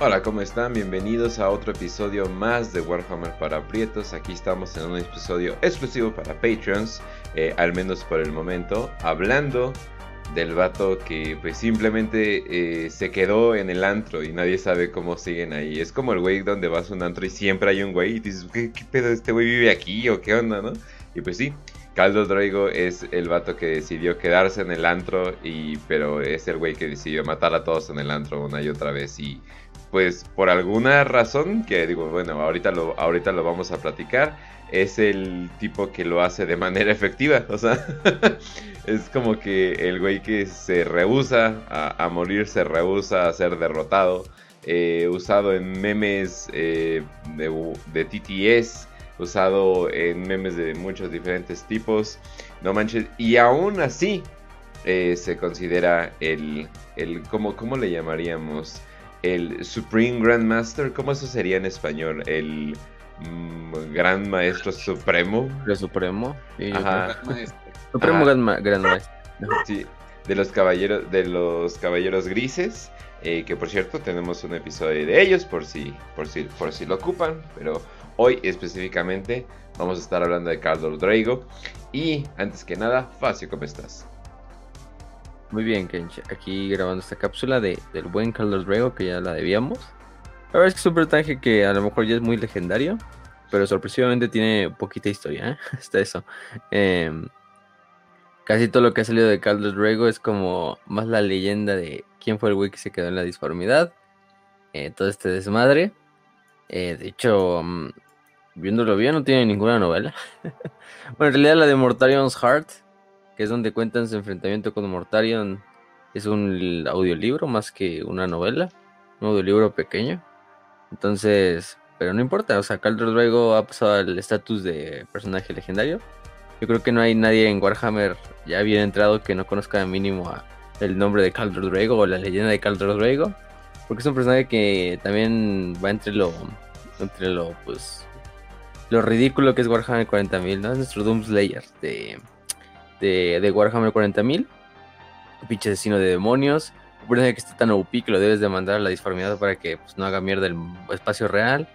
Hola, ¿cómo están? Bienvenidos a otro episodio más de Warhammer para Prietos. Aquí estamos en un episodio exclusivo para Patreons, eh, al menos por el momento, hablando del vato que pues simplemente eh, se quedó en el antro y nadie sabe cómo siguen ahí. Es como el güey donde vas a un antro y siempre hay un güey y dices, ¿qué, pedo? ¿Este güey vive aquí o qué onda, no? Y pues sí, Caldo Drago es el vato que decidió quedarse en el antro y pero es el güey que decidió matar a todos en el antro una y otra vez y pues por alguna razón, que digo, bueno, ahorita lo, ahorita lo vamos a platicar, es el tipo que lo hace de manera efectiva. O sea, es como que el güey que se rehúsa a, morir, se rehúsa a ser derrotado. Eh, usado en memes eh, de, TTS, usado en memes de muchos diferentes tipos. No manches, y aún así eh, se considera el, el ¿cómo, ¿cómo le llamaríamos? El Supreme Grandmaster, ¿cómo eso sería en español? El mm, Gran Maestro Supremo. El Supremo. Ajá. Supremo Gran, Maestro. Sí, de los caballeros, de los caballeros grises. Eh, que por cierto tenemos un episodio de ellos por si, por si, por si lo ocupan. Pero hoy específicamente vamos a estar hablando de Carlos Drago. Y antes que nada, Facio, ¿cómo estás? Muy bien, Kench. Aquí grabando esta cápsula de, del buen Carlos Drago, que ya la debíamos. La verdad es que es un personaje que a lo mejor ya es muy legendario, pero sorpresivamente tiene poquita historia, ¿eh? Está eso. Em, casi todo lo que ha salido de Carlos Drago es como más la leyenda de quién fue el güey que se quedó en la disformidad. Eh, todo este desmadre. Eh, de hecho, mm, viéndolo bien, no tiene ninguna novela. bueno, en realidad la de Mortarion's Heart que es donde cuentan su enfrentamiento con Mortarion. Es un audiolibro más que una novela, un audiolibro pequeño. Entonces, pero no importa, o sea, Caldro luego ha pasado al estatus de personaje legendario. Yo creo que no hay nadie en Warhammer ya bien entrado que no conozca mínimo el nombre de Caldro Drago o la leyenda de Caldro Drago. Porque es un personaje que también va entre lo, entre lo, pues, lo ridículo que es Warhammer 40.000, ¿no? Es nuestro Doom Slayer de, de, Warhammer 40.000. Un pinche asesino de demonios. Un personaje que está tan OP que lo debes de mandar a la disformidad para que pues, no haga mierda el espacio real.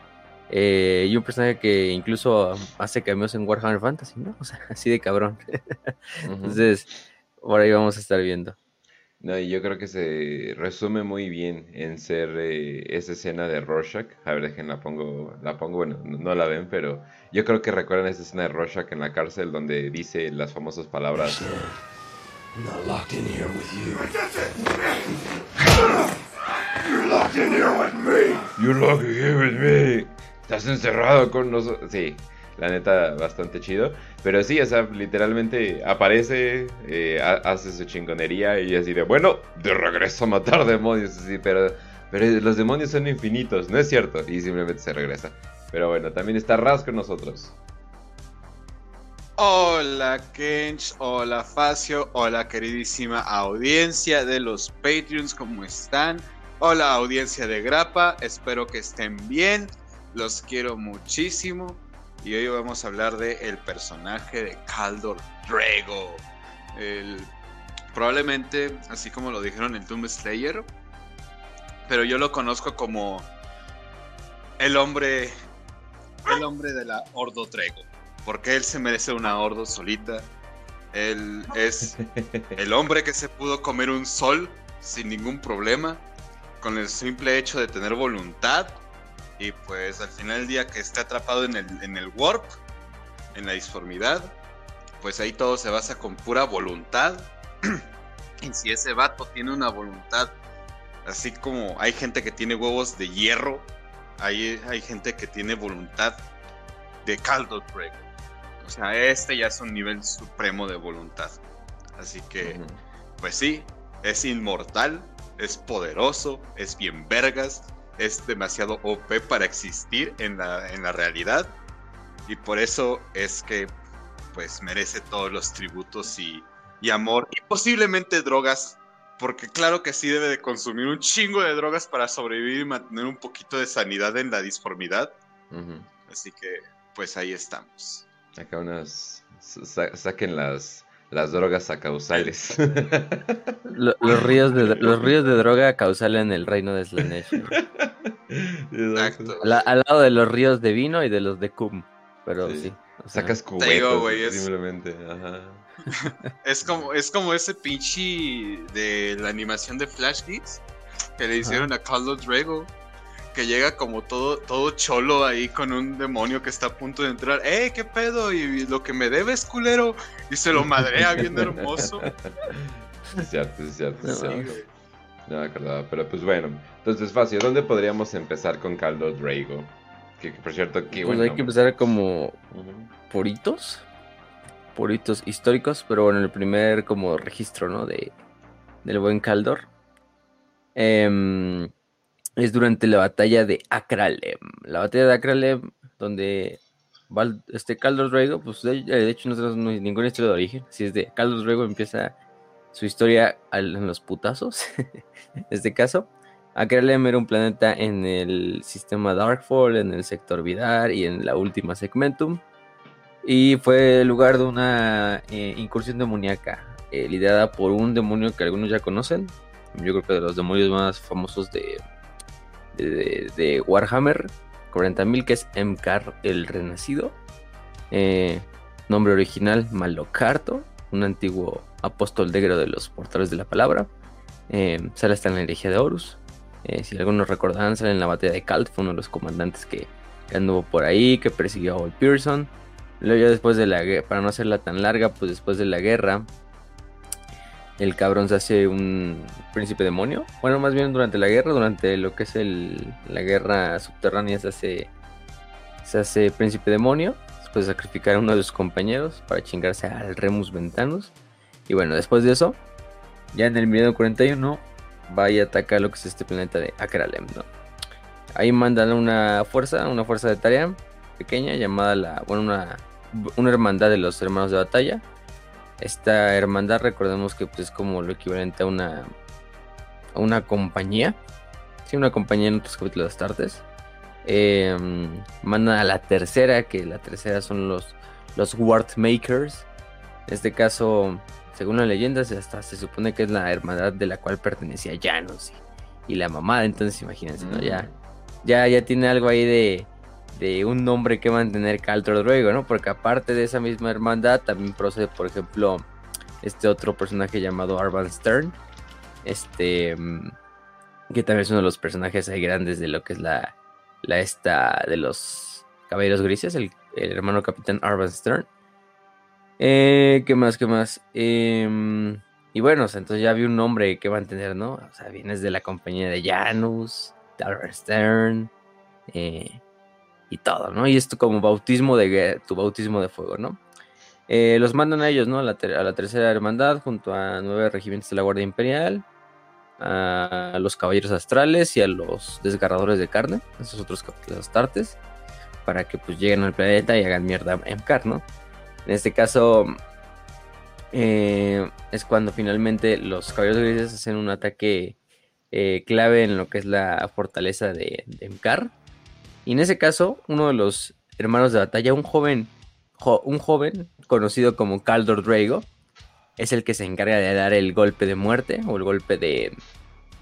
Eh, y un personaje que incluso hace cameos en Warhammer Fantasy, ¿no? O sea, así de cabrón. Entonces, por ahí vamos a estar viendo. No, y yo creo que se resume muy bien en ser eh, esa escena de Rorschach. A ver, dejen, la pongo, la pongo, bueno, no, la ven, pero yo creo que recuerdan esa escena de Rorschach en la cárcel donde dice las famosas palabras. You're locked in here with you. You're locked in here with me. You're locked in here with me. Estás encerrado con nosotros. Sí, la neta, bastante chido. Pero sí, o sea, literalmente aparece, eh, hace su chingonería y así de, bueno, de regreso a matar demonios. Pero, pero los demonios son infinitos, no es cierto. Y simplemente se regresa. Pero bueno, también está Raz con nosotros. Hola Kench, hola Facio, hola queridísima audiencia de los Patreons, ¿cómo están? Hola audiencia de Grapa, espero que estén bien, los quiero muchísimo y hoy vamos a hablar de el personaje de Caldor Drago. probablemente, así como lo dijeron en Tomb Slayer, pero yo lo conozco como el hombre, el hombre de la Ordo Drago, porque él se merece una Ordo solita. Él es el hombre que se pudo comer un sol sin ningún problema, con el simple hecho de tener voluntad y pues al final del día que está atrapado en el, en el warp, en la disformidad, pues ahí todo se basa con pura voluntad. y si ese vato tiene una voluntad, así como hay gente que tiene huevos de hierro, hay, hay gente que tiene voluntad de caldo Break. O sea, este ya es un nivel supremo de voluntad. Así que, pues sí, es inmortal, es poderoso, es bien vergas es demasiado OP para existir en la, en la realidad. Y por eso es que pues merece todos los tributos y, amor y posiblemente drogas. Porque claro que sí debe de consumir un chingo de drogas para sobrevivir y mantener un poquito de sanidad en la disformidad. Así que pues ahí estamos. Acá unas... saquen las las drogas a causales. los, ríos de, los ríos de droga causal en el reino de Slanesh. Exacto. al lado de los ríos de vino y de los de Kum. Pero sí. Sacas cubetos es... simplemente. es, como, es como ese pinche de la animación de Flash Kids que le hicieron a Carlos Drago que llega como todo, todo cholo ahí con un demonio que está a punto de entrar. ¡Eh, qué pedo! Y lo que me debes, culero. Y se lo madrea bien hermoso. Es cierto, es cierto. No me acordaba, pero pues bueno. Entonces, fácil, ¿dónde podríamos empezar con Caldo Drago? Que, por cierto, que pues hay que empezar como por hitos. Por hitos históricos, pero bueno, el primer como registro, ¿no? De, del buen Caldor. Eh, es durante la batalla de Akralem. La batalla de Akralem, donde este Caldos Rego, pues de, hecho no tenemos ninguna historia de origen. Si es de Caldos Rego empieza su historia en los putazos. en este caso, Akralem era un planeta en el sistema Darkfall, en el sector Vidar y en la última Segmentum. Y fue el lugar de una eh, incursión demoníaca, eh, liderada por un demonio que algunos ya conocen. Yo creo que de los demonios más famosos de, de, Warhammer 40.000, que es Emkar el Renacido. Eh, nombre original, Malocarto, un antiguo apóstol negro de los portales de la palabra. Eh, sale hasta en la herejía de Horus. Eh, si algunos recordarán, sale en la batalla de Kalt, fue uno de los comandantes que, anduvo por ahí, que persiguió a Old Pearson. Luego ya después de la guerra, para no hacerla tan larga, pues después de la guerra, el cabrón se hace un príncipe demonio. Bueno, más bien durante la guerra, durante lo que es el, la guerra subterránea se hace, se hace príncipe demonio. Después de sacrificar a uno de sus compañeros para chingarse al Remus Ventanus. Y bueno, después de eso, ya en el milenio 41, va y ataca lo que es este planeta de Akralem, Ahí mandan una fuerza, una fuerza de tarea pequeña llamada la, bueno, una, una hermandad de los hermanos de batalla esta hermandad, recordemos que pues, es como lo equivalente a una, a una compañía. Sí, una compañía en otros capítulos de Astartes. Eh, manda a la tercera, que la tercera son los, los Makers. En este caso, según las leyendas, hasta se supone que es la hermandad de la cual pertenecía Janus y, la mamada. Entonces, imagínense, ¿no? Ya, mm. ya, ya tiene algo ahí de, de un nombre que mantener Caltor Druego, ¿no? Porque aparte de esa misma hermandad, también procede, por ejemplo, este otro personaje llamado Arvan Stern, este, mm, que también es uno de los personajes ahí grandes de lo que es la, la esta de los Caballeros Grises, el, hermano capitán Arvan Stern. Eh, ¿Qué más? ¿Qué más? Em, y bueno, entonces ya vi un nombre que mantener, ¿no? O sea, vienes de la compañía de Janus, de Stern, eh, y todo, ¿no? Y esto como bautismo de tu bautismo de fuego, ¿no? Eh, los mandan a ellos, ¿no? A la, tercera hermandad junto a nueve regimientos de la Guardia Imperial, a los caballeros astrales y a los desgarradores de carne, esos otros capítulos astartes, para que pues lleguen al planeta y hagan mierda en MCAR, ¿no? En este caso eh, es cuando finalmente los caballeros grises hacen un ataque eh, clave en lo que es la fortaleza de, de MCAR y en ese caso, uno de los hermanos de batalla, un joven, un joven conocido como Caldor Drago, es el que se encarga de dar el golpe de muerte o el golpe de,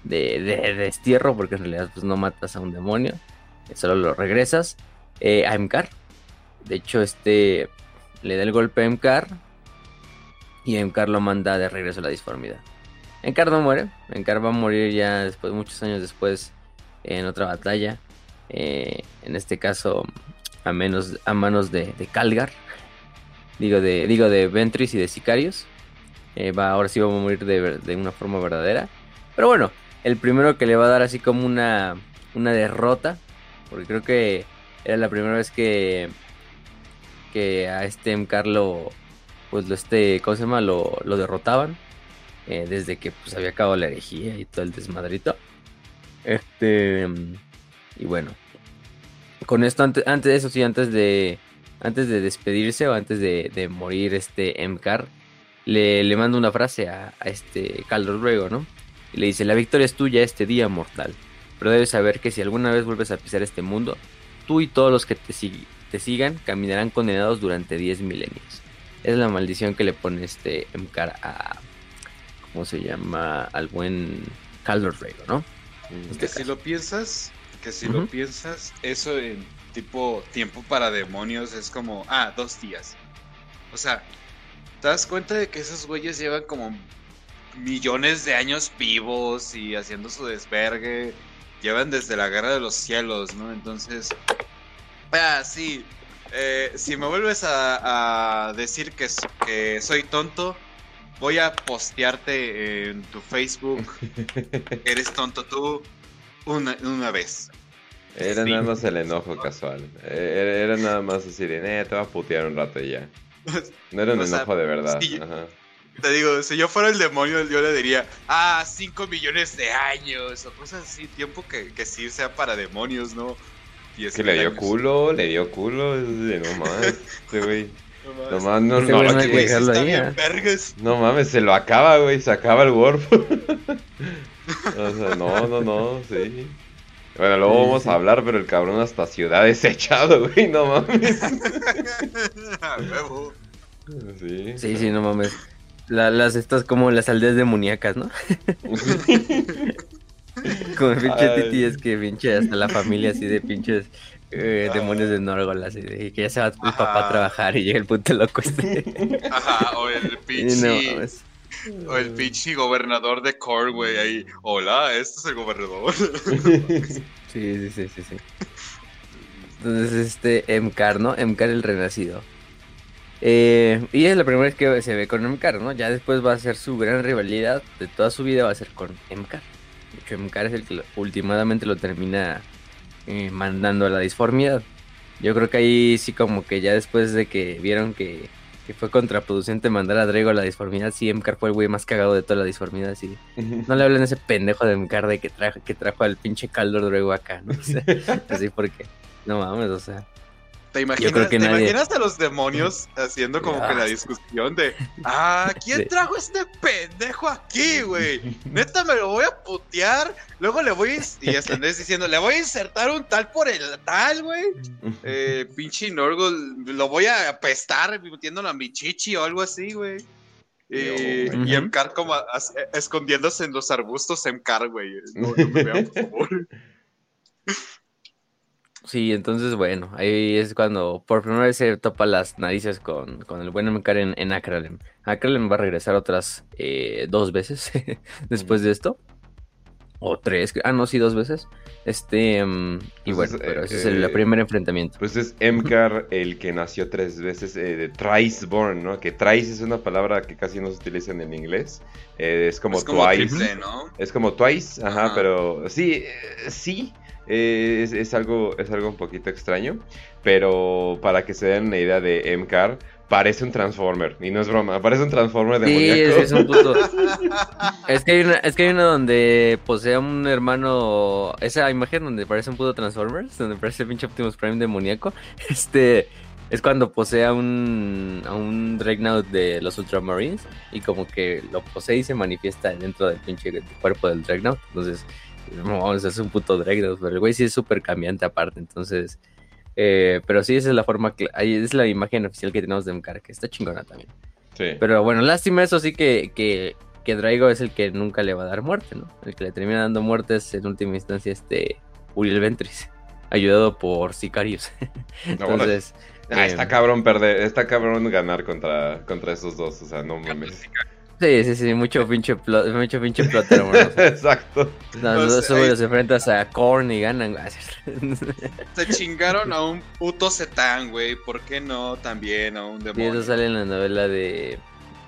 de, destierro, porque en realidad pues, no matas a un demonio, solo lo regresas eh, a Emkar. De hecho, este le da el golpe a Emkar y Emkar lo manda de regreso a la disformidad. Emkar no muere, Emkar va a morir ya después, muchos años después, en otra batalla. Eh, en este caso a, menos, a manos de, Calgar, digo de, digo de Ventris y de Sicarios. Eh, va, ahora sí va a morir de, una forma verdadera. Pero bueno, el primero que le va a dar así como una, una derrota, porque creo que era la primera vez que, que a este Carlo, pues lo este, ¿cómo se llama? Lo, lo derrotaban. Eh, desde que pues había acabado la herejía y todo el desmadrito. Este y bueno, con esto, antes, antes de eso, sí, antes de, antes de despedirse o antes de, morir este Emcar, le, le manda una frase a, este Caldo Ruego, ¿no? Y le dice, la victoria es tuya este día mortal, pero debes saber que si alguna vez vuelves a pisar este mundo, tú y todos los que te, te sigan caminarán condenados durante 10 milenios. es la maldición que le pone este Emcar a. ¿Cómo se llama? Al buen Caldor Rego, ¿no? Mm. Que si lo piensas, que si lo piensas, eso en tipo tiempo para demonios es como, ah, dos días. O sea, ¿te das cuenta de que esos güeyes llevan como millones de años vivos y haciendo su desvergue? Llevan desde la guerra de los cielos, ¿no? Entonces, ah, sí. eh, si me vuelves a, a decir que, que soy tonto, voy a postearte en tu Facebook Eres tonto tú una, una vez. Era Sí. nada más el enojo casual. Eh, Era, era nada más así de, eh, te voy a putear un rato y ya. No era un O sea, enojo de verdad. sí. Ajá. Te digo, si yo fuera el demonio, yo le diría, ah, 5 millones de años, o cosas así, tiempo que, que sí sea para demonios, ¿no? Es que le dio culo, le dio culo. de, No mames, este güey. No No mames. no, no, no ¿eh? no mames, se lo acaba, güey. Se acaba el Warp. o sea, no, no, no, sí. Bueno, luego Sí, vamos sí. a hablar, pero el cabrón hasta ciudad desechado, güey. No mames. Sí. Sí, sí, no mames. La- las estas como las aldeas demoníacas, ¿no? Como el pinche. Titi es que pinche hasta la familia así de pinches eh, demonios de Norgol, así de que ya se va el papá a trabajar y llega el puto loco este. Ajá, o el no pinche, mames. O el pinche gobernador de Corway ahí. Hola, este es el gobernador. Sí, sí, sí, sí, sí. Entonces, este, Emcar, ¿no? Emcar el renacido. Eh, y es la primera vez que se ve con Emcar, ¿no? Ya después va a ser su gran rivalidad de toda su vida, va a ser con Emcar. De hecho, Emcar es el que últimamente lo termina eh, mandando a la disformidad. Yo creo que ahí sí como que ya después de que vieron que, que fue contraproducente mandar a Drago a la disformidad, sí, Emcar fue el güey más cagado de toda la disformidad, sí. No le hablen a ese pendejo de Emcar de que trajo, que trajo al pinche Caldor Drago acá, ¿no? O sea, así porque, no mames, o sea. ¿Te imaginas, creo que ¿te nadie- imaginas a los demonios haciendo como que la discusión de ah, ¿quién trajo este pendejo aquí, güey? Neta me lo voy a putear, luego le voy a, y hasta Andrés diciendo, le voy a insertar un tal por el tal, güey. Eh, pinche Norgol, lo voy a apestar metiéndolo a mi chichi o algo así, güey. Eh, y Emcar como escondiéndose en los arbustos Emcar, güey. No, no me vean, por favor. Sí, entonces bueno, ahí es cuando por primera vez se topa las narices con, con el buen Emcar en, en Akralem. Akralem va a regresar otras eh, dos veces después de esto. O tres, ah no, sí, dos veces. Este, mm, y Pues bueno, es, pero ese es eh, el primer enfrentamiento. Pues es Emcar el que nació tres veces eh, de Thriceborn, ¿no? Que Thrice es una palabra que casi no se utiliza en inglés. Eh, es como, es como twice. triple, ¿no? Es como Twice, ajá, Ajá. pero sí, eh, sí. Eh, es, es algo, es algo un poquito extraño. Pero para que se den una idea de Emcar, parece un Transformer. Y no es broma, parece un Transformer Sí, demoníaco. es, es un puto. Es que hay una, es que hay una donde posee a un hermano. Esa imagen donde parece un puto Transformers, donde parece el pinche Optimus Prime demoníaco. Este es cuando posee a un a un Dreadnought de los Ultramarines. Y como que lo posee y se manifiesta dentro del pinche cuerpo del Dreadnought. Entonces, no es un puto Dreadnought. Pero el güey sí es súper cambiante aparte. Entonces. eh, pero sí, esa es la forma que. Es la imagen oficial que tenemos de Mkar, que está chingona también. Sí. Pero bueno, lástima eso sí que, que, que Draigo es el que nunca le va a dar muerte, ¿no? El que le termina dando muerte es en última instancia este Uriel Ventris, ayudado por Sicarius. Entonces, Ah, eh, está cabrón perder, está cabrón ganar contra, contra esos dos, o sea, no mames. Sí, sí, sí, mucho pinche plot, mucho pinche plot, hermano. O sea, Exacto. no, Pues, no, solo ahí- los enfrentas a Korn y ganan. Se chingaron a un puto Zetán, güey. ¿Por qué no también a un Y demonio? eso sale en la novela de,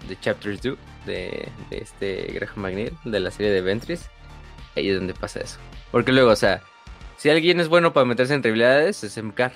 de Chapters 2 de, de este Graham McNeil, de la serie de Ventris. Ahí es donde pasa eso. Porque luego, o sea, si alguien es bueno para meterse en rivalidades, es MK.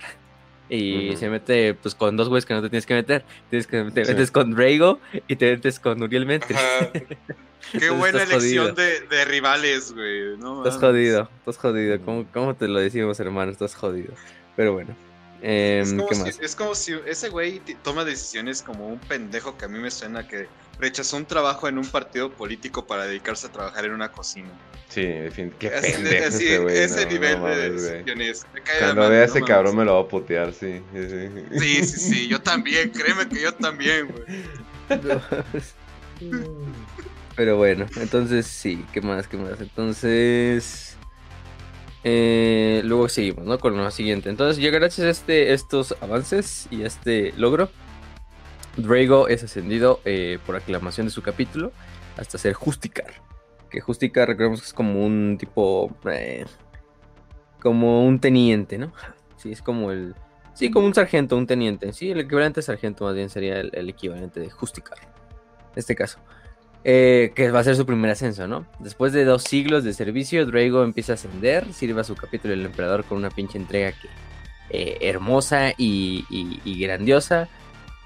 Y se mete pues con dos güeyes que no te tienes que meter. Tienes que, te Sí. metes con Drago y te metes con Uriel Ventris. Ajá. Qué buena elección de, de rivales, güey. No Estás jodido, estás jodido. ¿Cómo, ¿Cómo te lo decimos, hermano? Estás jodido. Pero bueno. Em, Es como, ¿Qué si, más? es como si ese güey toma decisiones como un pendejo que a mí me suena que rechazó un trabajo en un partido político para dedicarse a trabajar en una cocina. Sí, en fin, qué Así- pendejo así, ese güey. ese no, nivel no de decisiones. Me cae Cuando vea no ese cabrón me lo va a putear, sí. sí, sí. Sí, sí, sí, yo también, créeme que yo también, güey. Pero bueno, entonces sí, ¿qué más? ¿Qué más? Entonces. eh, luego seguimos, ¿no? Con lo siguiente. Entonces, ya gracias a este, estos avances y a este logro, Drago es ascendido eh, por aclamación de su capítulo hasta ser Justicar. Que Justicar, recordemos que es como un tipo. eh, como un teniente, ¿no? Sí, es como el. Sí, como un sargento, un teniente. Sí, el equivalente a sargento más bien sería el, equivalente de Justicar. En este caso. Eh, que va a ser su primer ascenso, ¿no? Después de dos siglos de servicio, Drago empieza a ascender, sirve a su capítulo el emperador con una pinche entrega que, hermosa y- y grandiosa,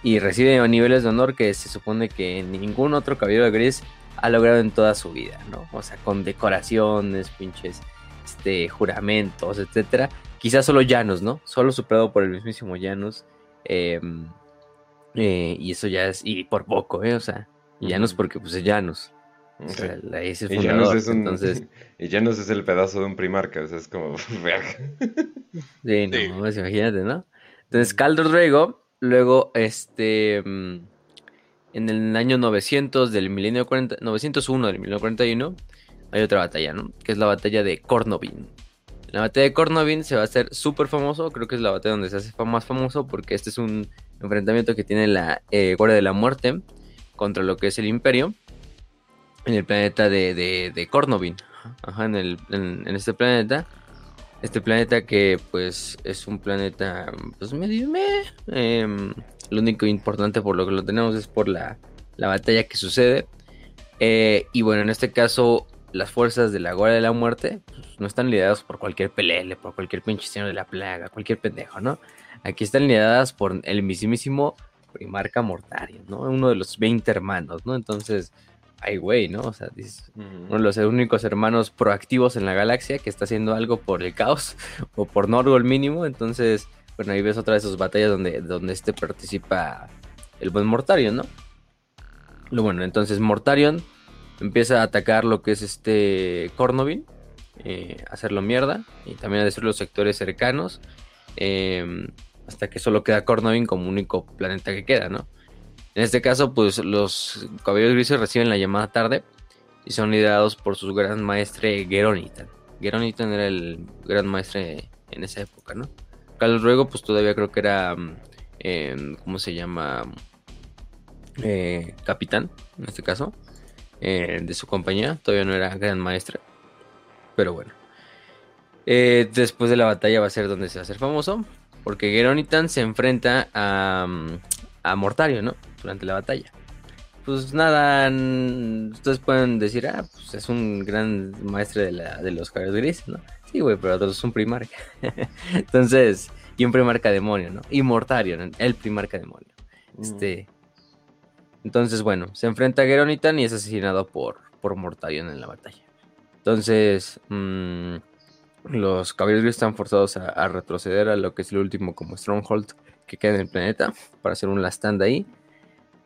y recibe niveles de honor que se supone que ningún otro caballero gris ha logrado en toda su vida, ¿no? O sea, con decoraciones, pinches este, juramentos, etcétera. Quizás solo Janus, ¿no? Solo superado por el mismísimo Janus. eh, eh, y eso ya es, y por poco, ¿eh? O sea, Ujú. porque pues es Janus. O sea, ahí es el Y fundador. es un. Entonces, Y Janus es el pedazo de un primarca, o sea, es como. sí, no, Sí. mames, imagínate, ¿no? Entonces, Calder Drago, luego, este, mm, en el año 900 del milenio 40, 901 del milenio 41, hay otra batalla, ¿no? Que es la batalla de Cornovin. La batalla de Cornovin se va a hacer súper famoso, creo que es la batalla donde se hace más famoso porque este es un enfrentamiento que tiene la eh, Guardia de la Muerte contra lo que es el Imperio en el planeta de, de, de Cornovin. Ajá, en, el, en este planeta. Este planeta que pues es un planeta pues medio meh. Em, lo único importante por lo que lo tenemos es por la, la batalla que sucede. Eh, y bueno, en este caso las fuerzas de la Guardia de la Muerte pues, no están lideradas por cualquier pelele, por cualquier pinche señor de la plaga, cualquier pendejo, ¿no? Aquí están lideradas por el mismísimo Primarca Mortario, ¿no? Uno de los 20 hermanos, ¿no? Entonces, ay, güey, ¿no? O sea, dices, uno de los únicos hermanos proactivos en la galaxia que está haciendo algo por el caos o por Norgol mínimo. Entonces, bueno, ahí ves otra de esas batallas donde, donde este participa el buen Mortarion, ¿no? Lo bueno, entonces Mortarion empieza a atacar lo que es este Cornovin, eh, a hacerlo mierda y también a destruir los sectores cercanos. eh, hasta que solo queda Cornovin como único planeta que queda, ¿no? En este caso, pues los caballeros grises reciben la llamada tarde y son liderados por su gran maestre Geronitan. Geronitan era el gran maestre en esa época, ¿no? Carlos Ruego, pues todavía creo que era, mm, eh, ¿cómo se llama? Eh, capitán, en este caso, eh, de su compañía. Todavía no era gran maestre, pero bueno. Eh, después de la batalla va a ser donde se va a hacer famoso, porque Geronitan se enfrenta a, mm, a Mortario, ¿no? Durante la batalla. Pues nada, mm, ustedes pueden decir, ah, pues es un gran maestre de, la, de los caballos grises, ¿no? Sí, güey, pero es un primarca. Entonces, y un primarca demonio, ¿no? Y Mortario, ¿no? el primarca demonio. Este. Entonces, bueno, se enfrenta a Geronitan y es asesinado por, por Mortarion en la batalla. Entonces, mm, los caballeros grises están forzados a, a retroceder a lo que es el último como Stronghold que queda en el planeta para hacer un last stand ahí.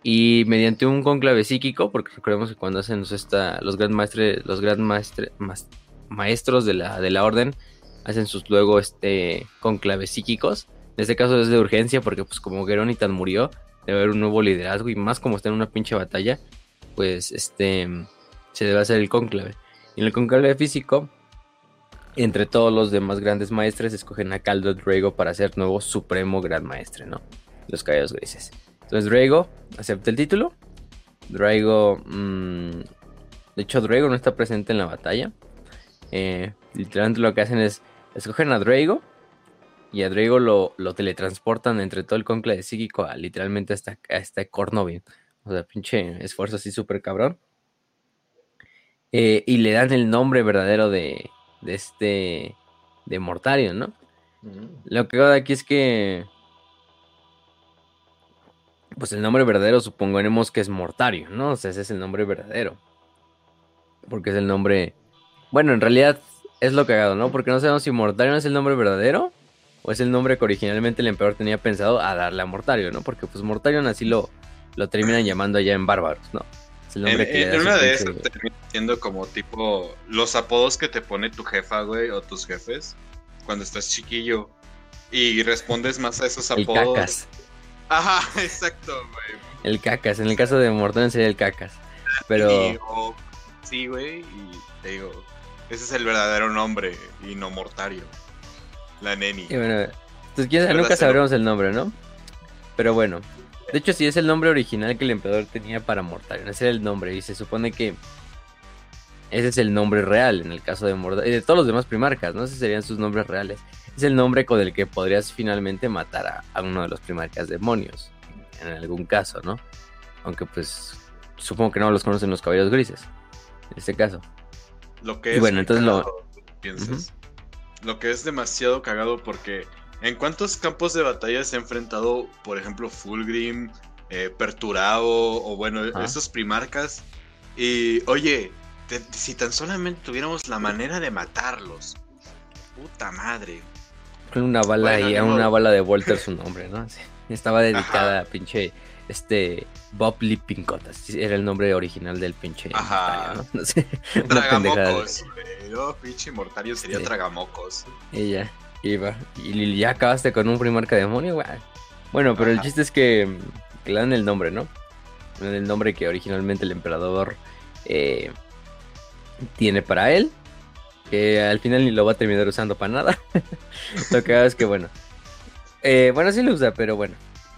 Y mediante un conclave psíquico, porque recordemos que cuando hacen esta, los gran maestres, los maestros de la, de la orden, hacen sus luego este conclaves psíquicos. En este caso es de urgencia, porque pues como Geronitan murió, debe haber un nuevo liderazgo, y más como está en una pinche batalla, pues este se debe hacer el conclave. Y en el conclave físico, entre todos los demás grandes maestres, escogen a Caldo Drago para ser nuevo supremo gran maestre, ¿no? Los caballos grises. Entonces Drago acepta el título. Drago. mm, de hecho, Drago no está presente en la batalla. Eh, literalmente lo que hacen es. Escogen a Drago. Y a Drago lo, lo teletransportan entre todo el conclave psíquico a literalmente hasta, hasta Cornovin. O sea, pinche esfuerzo así súper cabrón. Eh, y le dan el nombre verdadero de, de este. de Mortarion, ¿no? Lo que hago aquí es que. Pues el nombre verdadero supongaremos que es Mortario, ¿no? O sea, ese es el nombre verdadero. Porque es el nombre. Bueno, en realidad es lo cagado, ¿no? Porque no sabemos si Mortario es el nombre verdadero o es el nombre que originalmente el emperador tenía pensado a darle a Mortarion, ¿no? Porque pues Mortarion así lo, lo terminan llamando allá en Bárbaros, ¿no? Es el nombre en, que en una de esas termina siendo como tipo los apodos que te pone tu jefa, güey, o tus jefes cuando estás chiquillo y respondes más a esos apodos. El cacas. Ajá, exacto, güey. El cacas, en el caso de Mortarion sería el cacas. Pero. sí, güey, y te digo, ese es el verdadero nombre y no Mortario. La neni. Y bueno, entonces nunca sabremos el nombre, ¿no? Pero bueno. De hecho, sí es el nombre original que el emperador tenía para Mortarion. Ese era el nombre. Y se supone que ese es el nombre real en el caso de Mortarion. Y de todos los demás primarcas, ¿no? Esos serían sus nombres reales. Es el nombre con el que podrías finalmente matar a, a uno de los primarcas demonios. En algún caso, ¿no? Aunque pues supongo que no los conocen los caballeros grises. En este caso. Lo que es. bueno, entonces lo. Lo que es demasiado cagado porque. ¿En cuántos campos de batalla se ha enfrentado, por ejemplo, Fulgrim, eh, Perturao o bueno, esos primarcas? Y oye, si tan solamente tuviéramos la manera de matarlos. Puta madre. Una bala y a una bala de Walter su nombre, ¿no? Estaba dedicada a pinche este Bob Lippincott, era el nombre original del pinche. Ajá. ¿no? no sé, Tragamocos, No, pinche mortario sería Tragamocos. Ella iba. Y ya acabaste con un primarca demonio, güey. Bueno, pero el chiste es que, le dan el nombre, ¿no? Le dan el nombre que originalmente el emperador eh, tiene para él. Que al final ni lo va a terminar usando para nada. lo que hago es que, bueno. Eh, bueno, sí lo usa, pero bueno.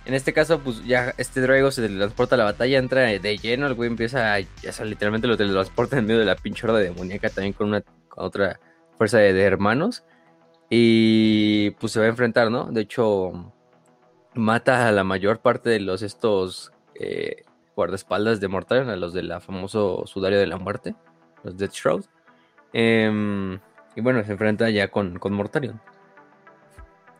En este caso, pues ya este Drago se transporta a la batalla, entra de lleno, el güey empieza a, o literalmente lo teletransporta en medio de la pinche horda demoníaca también con una otra fuerza de, hermanos. Y pues se va a enfrentar, ¿no? De hecho, mata a la mayor parte de los estos eh, guardaespaldas de Mortarion, a los de la famoso sudario de la muerte, los Death Shroud. Em, y bueno, se enfrenta ya con, con Mortarion.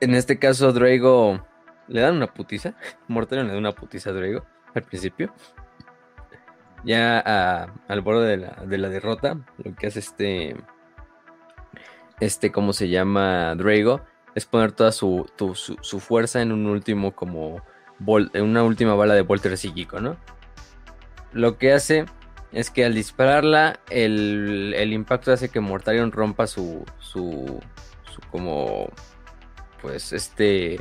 En este caso, Drago le dan una putiza. Mortarion le da una putiza a Drago al principio. Ya al borde de la, de la, derrota, lo que hace este. Este, ¿cómo se llama? Drago. Es poner toda su, su, fuerza en un último, como. en una última bala de Volter psíquico, ¿no? Lo que hace es que al dispararla, el, el impacto hace que Mortarion rompa su. su. su como. Pues este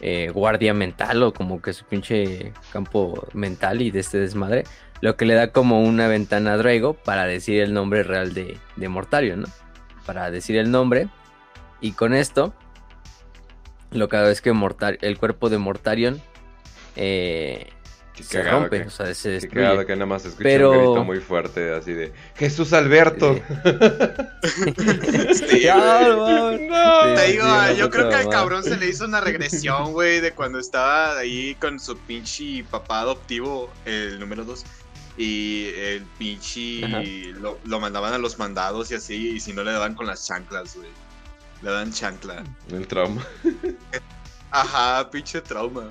eh, guardia mental o como que su pinche campo mental y de este desmadre, lo que le da como una ventana a Drago para decir el nombre real de, de Mortarion, ¿no? Para decir el nombre y con esto, lo que hago es que Mortar el cuerpo de Mortarion eh, se rompe, o sea, se destruye. que nada más escucha Pero... un grito muy fuerte así de Jesús Alberto. Sí. no, no. Te digo, yo creo que al cabrón se le hizo una regresión, güey, de cuando estaba ahí con su pinche papá adoptivo, el número 2. Y el pinche lo, lo, mandaban a los mandados y así, y si no le daban con las chanclas, güey. Le dan chancla. El trauma. Ajá, pinche trauma.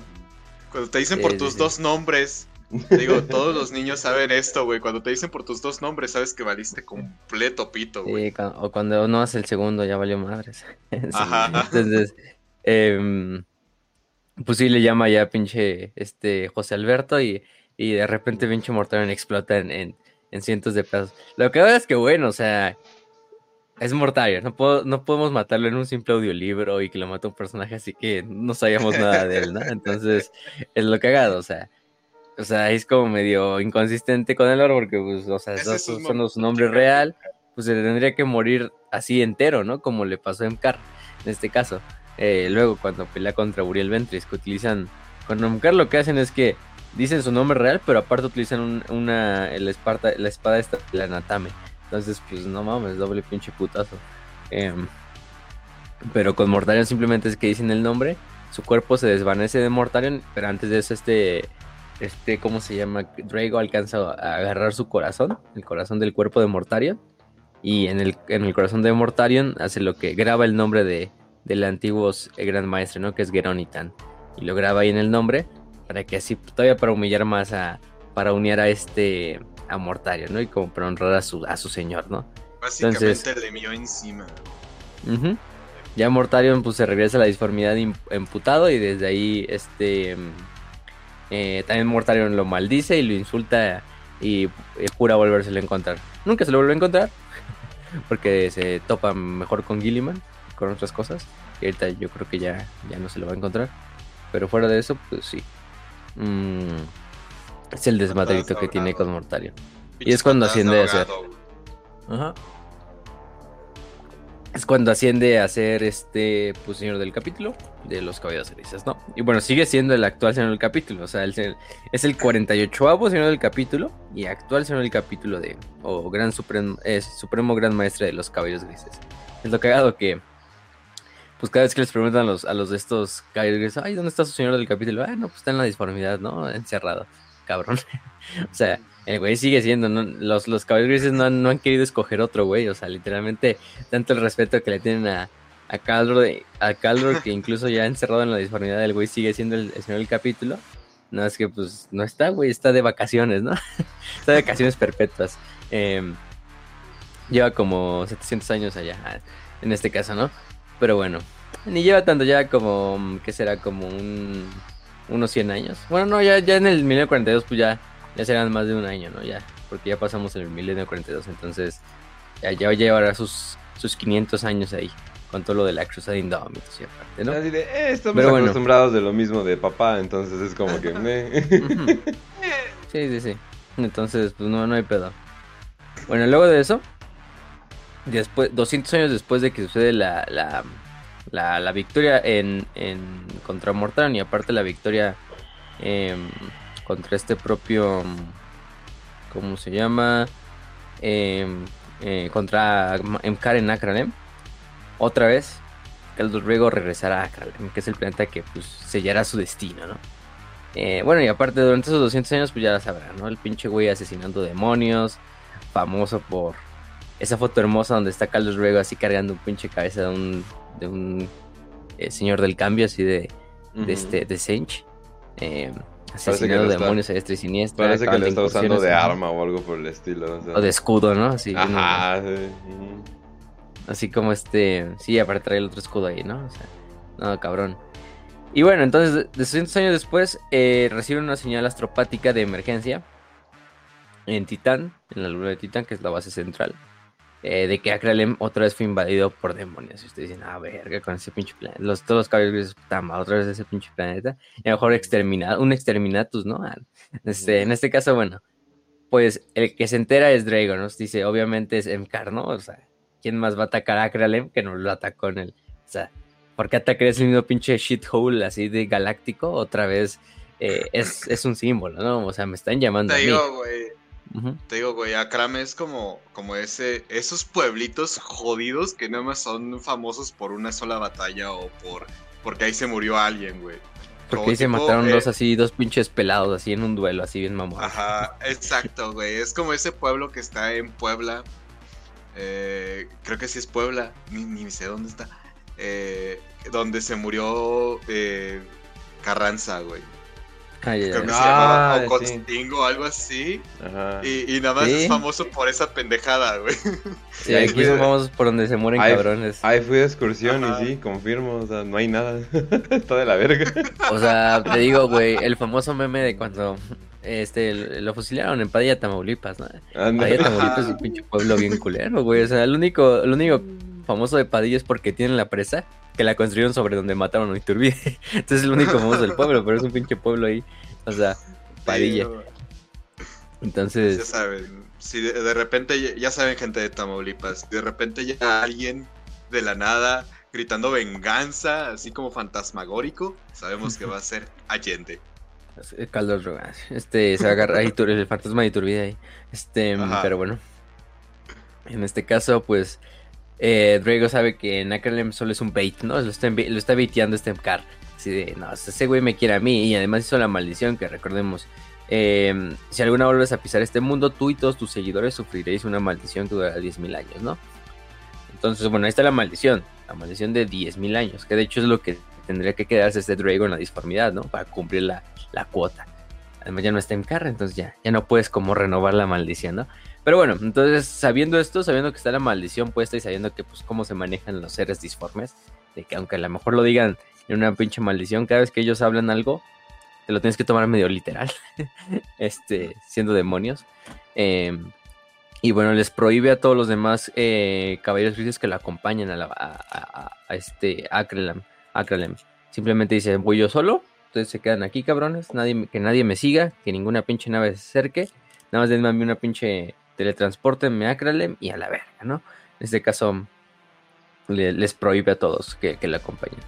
Cuando te dicen por tus dos nombres, digo, todos los niños saben esto, güey. Cuando te dicen por tus dos nombres, sabes que valiste completo pito, güey. Sí, o cuando no hace el segundo, ya valió madres. Ajá. Entonces, eh, pues sí le llama ya pinche este José Alberto y, y de repente pinche Mortarion explota en, en, en, cientos de pedazos. Lo que veo es que bueno, o sea, es Mortarion, no, puedo, no podemos matarlo en un simple audiolibro y que lo mata un personaje así que no sabíamos nada de él, ¿no? Entonces, es lo cagado, o sea. O sea, es como medio inconsistente con el oro porque, pues, o sea, son su nombre real, pues se tendría que morir así entero, ¿no? Como le pasó a Mkar, en este caso. Eh, luego, cuando pelea contra Uriel Ventris, que utilizan. Con Mkar lo que hacen es que dicen su nombre real, pero aparte utilizan una, la, espada, la espada esta, la Natame entonces, pues no mames, doble pinche putazo. Em, pero con Mortarion simplemente es que dicen el nombre, su cuerpo se desvanece de Mortarion, pero antes de eso este, este, ¿cómo se llama? Drago alcanza a agarrar su corazón, el corazón del cuerpo de Mortarion, y en el, en el corazón de Mortarion hace lo que graba el nombre de, del antiguo Gran Maestro, ¿no? Que es Geronitan, y lo graba ahí en el nombre, para que así, todavía para humillar más a, para unir a este, a Mortario, ¿no? Y como para honrar a su, a su señor, ¿no? Básicamente le mió encima. ya Mortarion pues se regresa a la disformidad emputado y desde ahí este eh, también Mortarion lo maldice y lo insulta y, jura volverse a encontrar. Nunca se lo vuelve a encontrar porque se topa mejor con Gilliman, con otras cosas. Y ahorita yo creo que ya, ya no se lo va a encontrar. Pero fuera de eso, pues sí. Mm, es el desmadrito que tiene con Mortarion. Y es cuando asciende a ser. Ajá es cuando asciende a ser este pues, señor del capítulo de los caballeros grises, ¿no? Y bueno, sigue siendo el actual señor del capítulo, o sea, es el 48avo señor del capítulo y actual señor del capítulo de, o gran supremo, es supremo gran maestre de los caballeros grises. Es lo cagado que, pues cada vez que les preguntan a los, a los de estos caballeros grises, ay, ¿dónde está su señor del capítulo? Ah, no, pues está en la disformidad, ¿no? Encerrado, cabrón. o sea, el güey sigue siendo, los, los caballos grises no han, querido escoger otro güey, o sea, literalmente, tanto el respeto que le tienen a, a a Caldro que incluso ya encerrado en la disformidad del güey sigue siendo el, señor del capítulo. No, es que pues no está, güey, está de vacaciones, ¿no? está de vacaciones perpetuas. Em, lleva como 700 años allá, en este caso, ¿no? Pero bueno, ni lleva tanto, ya como, ¿qué será? Como un, unos 100 años. Bueno, no, ya, ya en el 1942 pues ya ya serán más de un año, ¿no? Ya, porque ya pasamos el milenio 42, entonces ya, ya llevará sus, sus 500 años ahí, con todo lo de la cruzada indómitos y aparte, ¿no? Así de, eh, estamos acostumbrados de lo mismo de papá, entonces es como que... sí, sí, sí. Entonces, pues no, no hay pedo. Bueno, luego de eso, después, 200 años después de que sucede la, la, la, la victoria en, en contra Mortal y aparte la victoria... Eh, contra este propio, ¿cómo se llama? Em, eh, contra Karen Akralem. Otra vez, Caldos Riego regresará a Akralem, que es el planeta que pues, sellará su destino, ¿no? Eh, bueno, y aparte, durante esos 200 años, pues ya sabrán, ¿no? El pinche güey asesinando demonios, famoso por esa foto hermosa donde está Carlos Riego así cargando un pinche cabeza de un, de un eh, señor del cambio, así de, de, este, de. Eh, Asesinando demonios a este y siniestra. Parece que lo está usando de arma o algo por el estilo. O, de escudo, ¿no? Así, Ajá. Así como este. Sí, aparte trae el otro escudo ahí, ¿no? O sea, no, cabrón. Y bueno, entonces, de 200 años después, eh, recibe una señal astropática de emergencia en Titán, en la luna de Titán, que es la base central. Eh, de que Akralem otra vez fue invadido por demonios. Y ustedes dicen, ah, verga, con ese pinche planeta. Los, todos los caballeros tama otra vez ese pinche planeta. Y a lo mejor exterminado, un exterminatus, ¿no? Ah, este, en este caso, bueno, pues el que se entera es Dragon, nos dice, obviamente es Emkar, ¿no? O sea, ¿quién más va a atacar a Akralem que no lo atacó en él? O sea, ¿por qué atacar ese mismo pinche shithole así de galáctico? Otra vez eh, es, es, un símbolo, ¿no? O sea, me están llamando. a mí. Te digo, güey, Akram es como, como ese, esos pueblitos jodidos que nada más son famosos por una sola batalla o por porque ahí se murió alguien, güey. Porque ahí se mataron dos eh, así, dos pinches pelados así en un duelo, así bien mamón. Ajá, exacto, güey. Es como ese pueblo que está en Puebla. Eh, creo que sí es Puebla, ni, ni sé dónde está. Eh, donde se murió Carranza, güey. Ah, que se llamaba o algo así. Y, nada más es famoso por esa pendejada, güey. Sí, aquí son famosos por donde se mueren cabrones. Ahí fui de excursión y sí, confirmo, o sea, no hay nada. Está de la verga. O sea, te digo, güey, el famoso meme de cuando este lo fusilaron en Padilla, Tamaulipas, ¿no? Padilla, Tamaulipas es un pinche pueblo bien culero, güey. O sea, el único, el único famoso de Padilla es porque tienen la presa que la construyeron sobre donde mataron a Iturbide. Entonces es el único famoso del pueblo, pero es un pinche pueblo ahí. O sea, Padilla. Entonces. Ya saben, si de, repente, ya saben, gente de Tamaulipas, de repente ya alguien de la nada gritando venganza, así como fantasmagórico, sabemos que va a ser Allende. Caldos Este, se va a agarrar ahí el fantasma de Iturbide ahí. Este, pero bueno. En este caso, pues eh, Drago sabe que Nakralem solo es un bait, ¿no? Lo está, lo está baiteando este car. Así de, no, ese güey me quiere a mí. Y además hizo la maldición que recordemos. Em, si alguna vuelves a pisar este mundo, tú y todos tus seguidores sufriréis una maldición que durará 10.000 años, ¿no? Entonces, bueno, ahí está la maldición. La maldición de 10.000 años. Que de hecho es lo que tendría que quedarse este Drago en la disformidad, ¿no? Para cumplir la, la cuota. Además ya no está en carra, entonces ya, ya no puedes como renovar la maldición, ¿no? Pero bueno, entonces sabiendo esto, sabiendo que está la maldición puesta y sabiendo que pues cómo se manejan los seres disformes, de que aunque a lo mejor lo digan en una pinche maldición, cada vez que ellos hablan algo, te lo tienes que tomar medio literal, este, siendo demonios. Em, y bueno, les prohíbe a todos los demás eh, caballeros grises que lo acompañen a, a, este Akrelem, Simplemente dice, voy yo solo, ustedes se quedan aquí, cabrones, nadie, que nadie me siga, que ninguna pinche nave se acerque, nada más denme a una pinche teletransporte, me Akrelem y a la verga, ¿no? En este caso, les prohíbe a todos que, que le acompañen.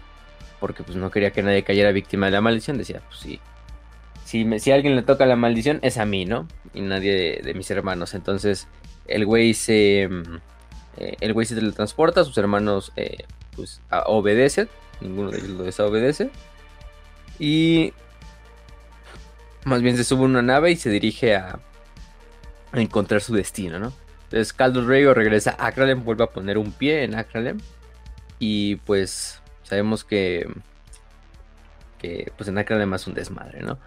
Porque pues no quería que nadie cayera víctima de la maldición, decía, pues sí, si, a alguien le toca la maldición, es a mí, ¿no? Y nadie de, mis hermanos. Entonces, el güey se. Mm, eh, el güey se teletransporta, sus hermanos eh, pues obedecen. Ninguno de ellos lo desobedece. Y. Más bien se sube a una nave y se dirige a, a encontrar su destino, ¿no? Entonces Caldo Rego regresa a Akralem, vuelve a poner un pie en Akralem. Y pues sabemos que. Que pues en Akralem es un desmadre, ¿no?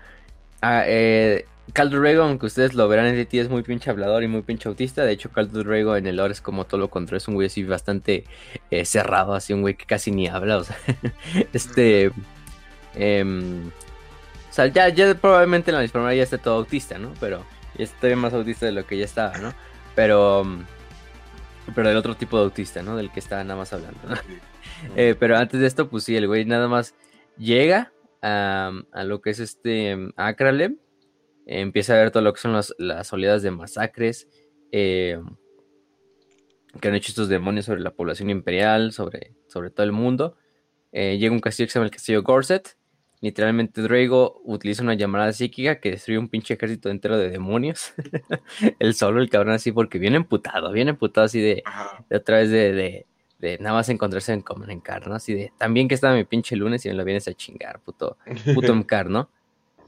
Ah, eh, Rego, aunque ustedes lo verán en ti, es muy pinche hablador y muy pinche autista. De hecho, Caldo Rego en el lore es como todo lo contrario. Es un güey así bastante eh, cerrado, así un güey que casi ni habla. O sea, este. Em, o sea, ya, ya probablemente en la misma ya esté todo autista, ¿no? Pero ya está más autista de lo que ya estaba, ¿no? Pero. Pero del otro tipo de autista, ¿no? Del que estaba nada más hablando, ¿no? Eh, pero antes de esto, pues sí, el güey nada más llega a, lo que es este Akralem, empieza a ver todo lo que son las oleadas de masacres eh, que han hecho estos demonios sobre la población imperial, sobre, sobre todo el mundo. Eh, llega un castillo que se llama el castillo Gorset. Literalmente Drago utiliza una llamada psíquica que destruye un pinche ejército entero de demonios. el solo, el cabrón así, porque viene emputado, viene emputado así de, de otra vez de, de nada más encontrarse en Common Encar, ¿no? Así de, también que estaba mi pinche lunes y me lo vienes a chingar, puto, puto Encar, ¿no?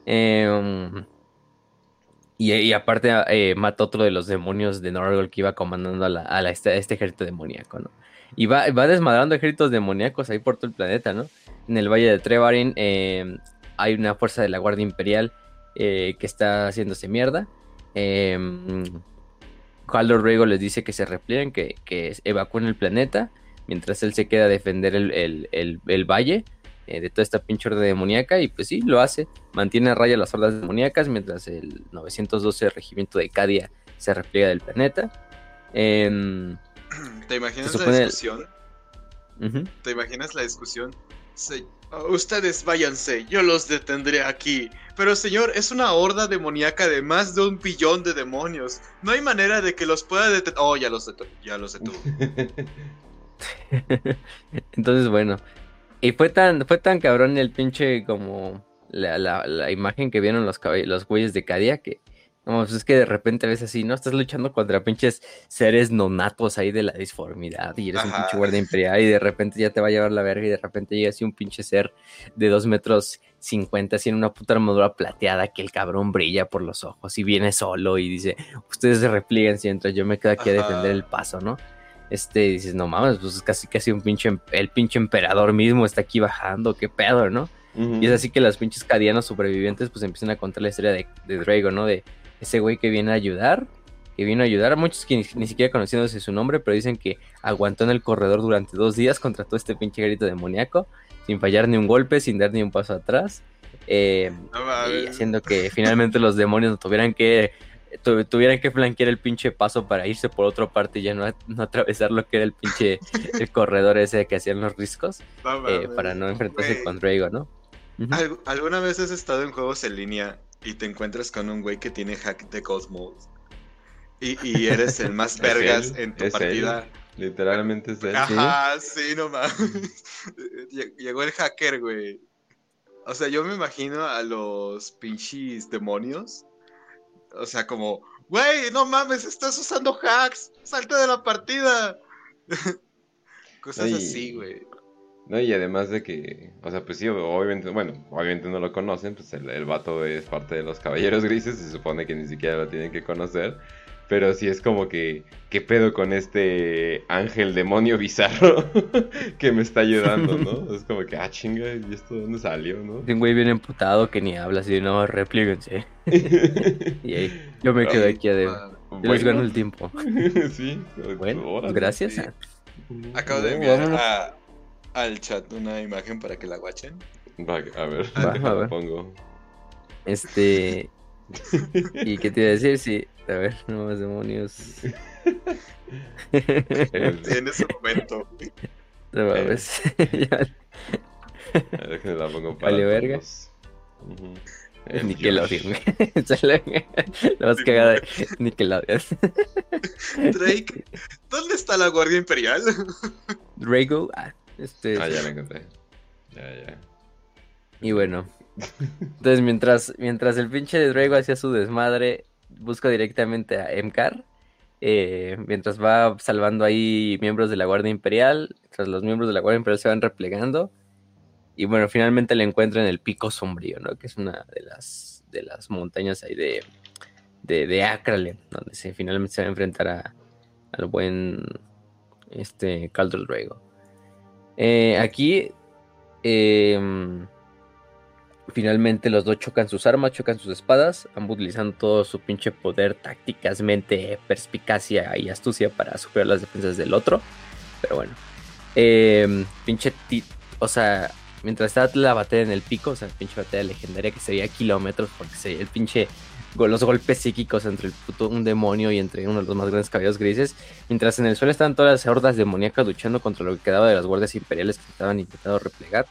Em, y, aparte eh, mata otro de los demonios de Norgol que iba comandando a, este, este, ejército demoníaco, ¿no? Y va, va, desmadrando ejércitos demoníacos ahí por todo el planeta, ¿no? En el Valle de Trevarin em, hay una fuerza de la Guardia Imperial eh, que está haciéndose mierda. Eh, Caldo Rego les dice que se replieguen, que, que evacúen el planeta mientras él se queda a defender el, valle eh, de toda esta pinche horda demoníaca, y pues sí, lo hace, mantiene a raya las hordas demoníacas mientras el 912 regimiento de Cadia se repliega del planeta. Em, ¿Te imaginas la discusión? ¿Te imaginas la discusión? Ustedes váyanse, yo los detendré aquí. Pero señor, es una horda demoníaca de más de un billón de demonios. No hay manera de que los pueda detener. Oh, ya los detuvo. Ya los detuvo. Entonces, bueno. Y fue tan, fue tan cabrón el pinche como la, imagen que vieron los, los güeyes de Cadia que. No, pues es que de repente ves así, ¿no? Estás luchando contra pinches seres nonatos ahí de la disformidad y eres un pinche guardia imperial y de repente ya te va a llevar la verga y de repente llega así un pinche ser de dos metros cincuenta así en una puta armadura plateada que el cabrón brilla por los ojos y viene solo y dice, ustedes se repliegan mientras yo me quedo aquí a defender el paso, ¿no? este, dices, no mames, pues es casi casi un pinche, em, el pinche emperador mismo está aquí bajando, qué pedo, ¿no? Y es así que los pinches cadianos supervivientes pues empiezan a contar la historia de, de Drago, ¿no? De ese güey que viene a ayudar, que vino a ayudar. A muchos que ni, siquiera conociéndose su nombre, pero dicen que aguantó en el corredor durante dos días contra todo este pinche grito demoníaco, sin fallar ni un golpe, sin dar ni un paso atrás, eh, y haciendo que finalmente los demonios no tuvieran que tuvieran que flanquear el pinche paso para irse por otra parte y ya no, atravesar lo que era el pinche el corredor ese que hacían los riscos eh, para no enfrentarse con Drago, ¿no? ¿Alguna vez has estado en juegos en línea y te encuentras con un güey que tiene hack de Cosmos? Y, y eres el más vergas en tu partida. Literalmente es él. Ajá, sí, no mames. Llegó el hacker, güey. O sea, yo me imagino a los pinches demonios o sea, como, güey, no mames, estás usando hacks, salte de la partida. Cosas así, güey. No, y además de que, o sea, pues sí, obviamente, bueno, obviamente no lo conocen, pues el, el vato es parte de los caballeros grises, se supone que ni siquiera lo tienen que conocer. Pero sí es como que, ¿qué pedo con este ángel demonio bizarro que me está ayudando, no? Es como que, ah, chinga, ¿y esto dónde salió, no? Un güey bien emputado que ni habla así, no, replíguense. y ahí, yo me quedo aquí a de... Yo les gano el tiempo. sí. Bueno, gracias. Acabo de enviar a, al chat una imagen para que la guachen. Va, a ver, Va, déjame a ver. pongo. Este. ¿Y qué te iba a decir? Sí, a ver, no más demonios. En ese momento. No mames. Ya, a ver, déjame la pongo para Vale, verga. El Nickelodeon, La más cagada de Nickelodeon. Drake, ¿dónde está la Guardia Imperial? Drago. Ah, este. Ah, ya la encontré. Ya, ya. Y bueno. Entonces, mientras, mientras el pinche de Drago hacía su desmadre, busca directamente a Emcar. eh, mientras va salvando ahí miembros de la Guardia Imperial. Mientras los miembros de la Guardia Imperial se van replegando. Y bueno, finalmente le encuentra en el Pico Sombrío, ¿no? Que es una de las, de las montañas ahí de, de, de Akralen, donde se, finalmente se va a enfrentar a- al buen este, Caldor Drago. Eh, aquí, em, finalmente los dos chocan sus armas, chocan sus espadas, ambos utilizando todo su pinche poder, tácticas, mente, perspicacia y astucia para superar las defensas del otro. Pero bueno, em, pinche, ti- o sea, mientras estaba la batalla en el pico, o sea, pinche batalla legendaria que se veía kilómetros, porque se el pinche, los golpes psíquicos entre el puto, un demonio y entre uno de los más grandes caballos grises, mientras en el suelo estaban todas las hordas demoníacas luchando contra lo que quedaba de las guardias imperiales que estaban intentando replegar,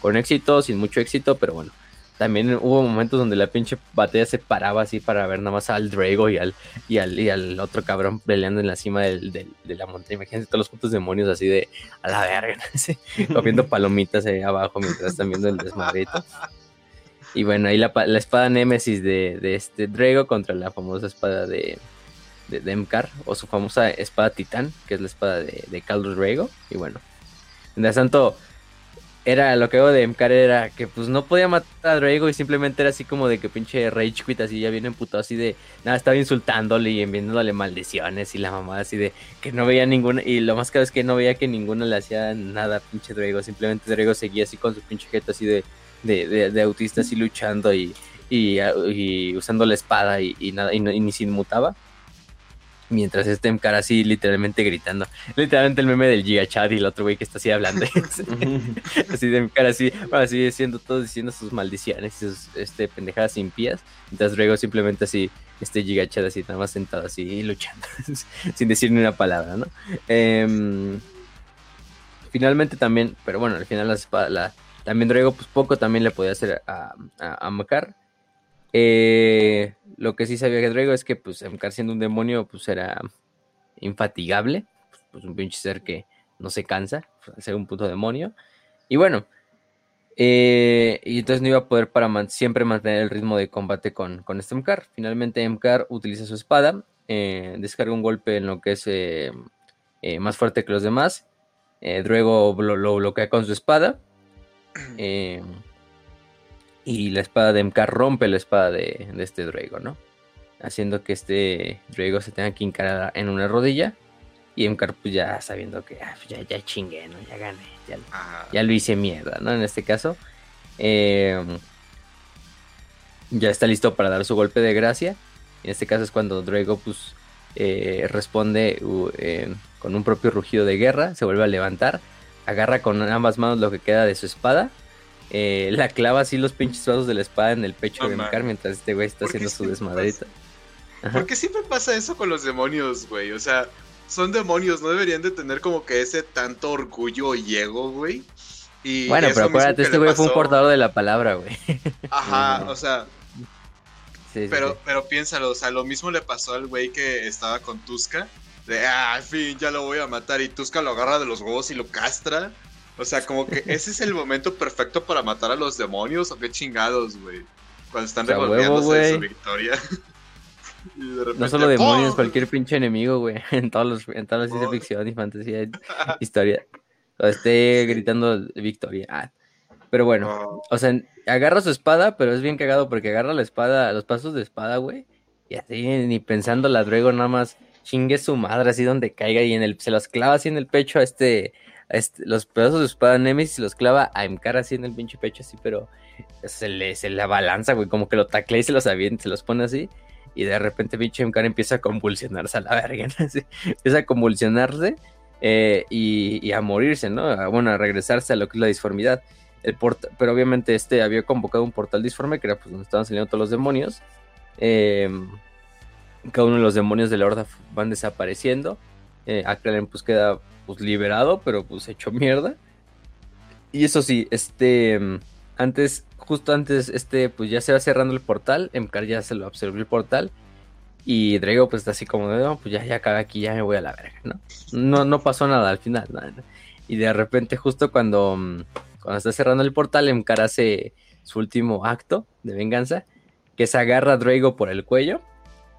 con éxito, sin mucho éxito, pero bueno. También hubo momentos donde la pinche batalla se paraba así para ver nada más al Drago y al, y al, y al otro cabrón peleando en la cima del- del- de la montaña. Imagínense todos los putos demonios así de a la verga. Así, comiendo palomitas ahí abajo mientras están viendo el desmadrito. Y bueno, ahí la, la espada Némesis de, de este Drago contra la famosa espada de, de Demkar, o su famosa espada Titán, que es la espada de, de Caldo Drago. Y bueno, mientras tanto, era lo que hago de Demkar era que pues no podía matar a Drago y simplemente era así como de que pinche Rage Quit, así ya bien emputado, así de nada, estaba insultándole y enviándole maldiciones y la mamá así de que no veía ninguna, y lo más caro es que no veía que ninguna le hacía nada pinche Drago, simplemente Drago seguía así con su pinche jeta así de, de, de, de autista así luchando y, y, y usando la espada y, y nada, y, ni se inmutaba. Mientras este Emkar así literalmente gritando. Literalmente el meme del Giga Chat y el otro güey que está así hablando. así de Emkar así, bueno, así diciendo todos diciendo sus maldiciones y sus este, pendejadas impías. Mientras Drago simplemente así, este Giga Chat así nada más sentado así luchando. sin decir ni una palabra, ¿no? Em, finalmente también, pero bueno, al final la, la- también Drago pues poco también le podía hacer a, a. Eh, lo que sí sabía que Drago es que pues siendo un demonio pues era infatigable, pues un pinche ser que no se cansa, pues, ser un puto demonio. Y bueno, eh, y entonces no iba a poder para siempre mantener el ritmo de combate con, con este Mkar. Finalmente Mkar utiliza su espada, eh, descarga un golpe en lo que es más fuerte que los demás. Lo, lo bloquea con su espada. Eh, y la espada de Mkar rompe la espada de, de este Druego, ¿no? Haciendo que este Druego se tenga que hincar en una rodilla. Y Mkar, pues ya sabiendo que ah, ya, ya chingué, ¿no? Ya gané, ya, ya lo hice mierda, ¿no? En este caso. Eh, ya está listo para dar su golpe de gracia. En este caso es cuando Drago pues, eh, responde uh, eh, con un propio rugido de guerra. Se vuelve a levantar. Agarra con ambas manos lo que queda de su espada. eh, la clava así los pinches brazos de la espada en el pecho de mames. mientras este güey está ¿Por qué haciendo su siempre desmadrito. Ajá. ¿Por qué siempre pasa eso con los demonios, güey? O sea, son demonios, no deberían de tener como que ese tanto orgullo y ego, güey. Y Bueno, pero acuérdate, este güey fue un portador de la palabra, güey. Ajá, o sea, Sí, sí, pero, sí. pero piénsalo, o sea, lo mismo le pasó al güey que estaba con Tuska. De, ah, al fin, ya lo voy a matar. Y Tuska lo agarra de los huevos y lo castra. O sea, como que ese es el momento perfecto para matar a los demonios, o qué chingados, güey. Cuando están O sea, huevo, revolviéndose de su victoria. Y de repente, No solo demonios, ¡pum! cualquier pinche enemigo, güey. En todos los, en todas las ciencia ficción y fantasía, historia. O esté gritando victoria. Ah, Pero bueno, Oh, o sea, agarra su espada, pero es bien cagado porque agarra la espada, los pasos de espada, güey. Y así, ni pensando la Druego, nada más chingue su madre, así donde caiga y en el, se los clava así en el pecho a este, este- los pedazos de espada Nemesis los clava a Emkar así en el pinche pecho, así, pero se le, se le abalanza, güey, como que lo taclea y se los avienta, se los pone así. Y de repente pinche Emkar empieza a convulsionarse a la verga. Así, empieza a convulsionarse eh, y, a morirse, ¿no? bueno, a regresarse a lo que es la disformidad. El pero obviamente este había convocado un portal disforme que era pues donde estaban saliendo todos los demonios. Em, cada uno de los demonios de la horda van desapareciendo. Eh, pues queda pues liberado, pero pues hecho mierda. Y eso sí, este em, antes, justo antes, este, pues ya se va cerrando el portal. Emcar ya se lo absorbió el portal. Y Drago pues está así como, no, pues ya, ya aquí, ya me voy a la verga, ¿no? No, no pasó nada al final, Y de repente justo cuando, mm, cuando está cerrando el portal, Emcar hace su último acto de venganza, que se agarra a Drago por el cuello,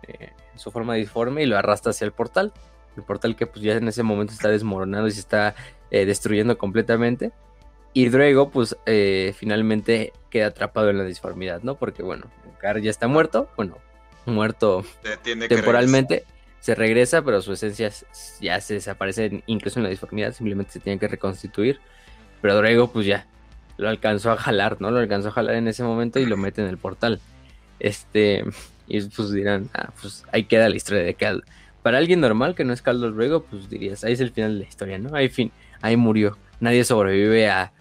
eh, en su forma disforme, y lo arrastra hacia el portal. El portal que pues ya en ese momento está desmoronado y se está eh, destruyendo completamente. Y Drago pues eh, finalmente queda atrapado en la disformidad, ¿no? Porque bueno, Emcar ya está muerto, bueno, muerto temporalmente, se regresa, pero su esencia ya se desaparece incluso en la disformidad, simplemente se tiene que reconstituir. Pero Drago pues ya lo alcanzó a jalar, ¿no? Lo alcanzó a jalar en ese momento y lo mete en el portal. Este, y pues dirán, ah, pues ahí queda la historia de Cal. Para alguien normal que no es Caldo Drago, pues dirías, ahí es el final de la historia, ¿no? Ahí fin, ahí murió. Nadie sobrevive a,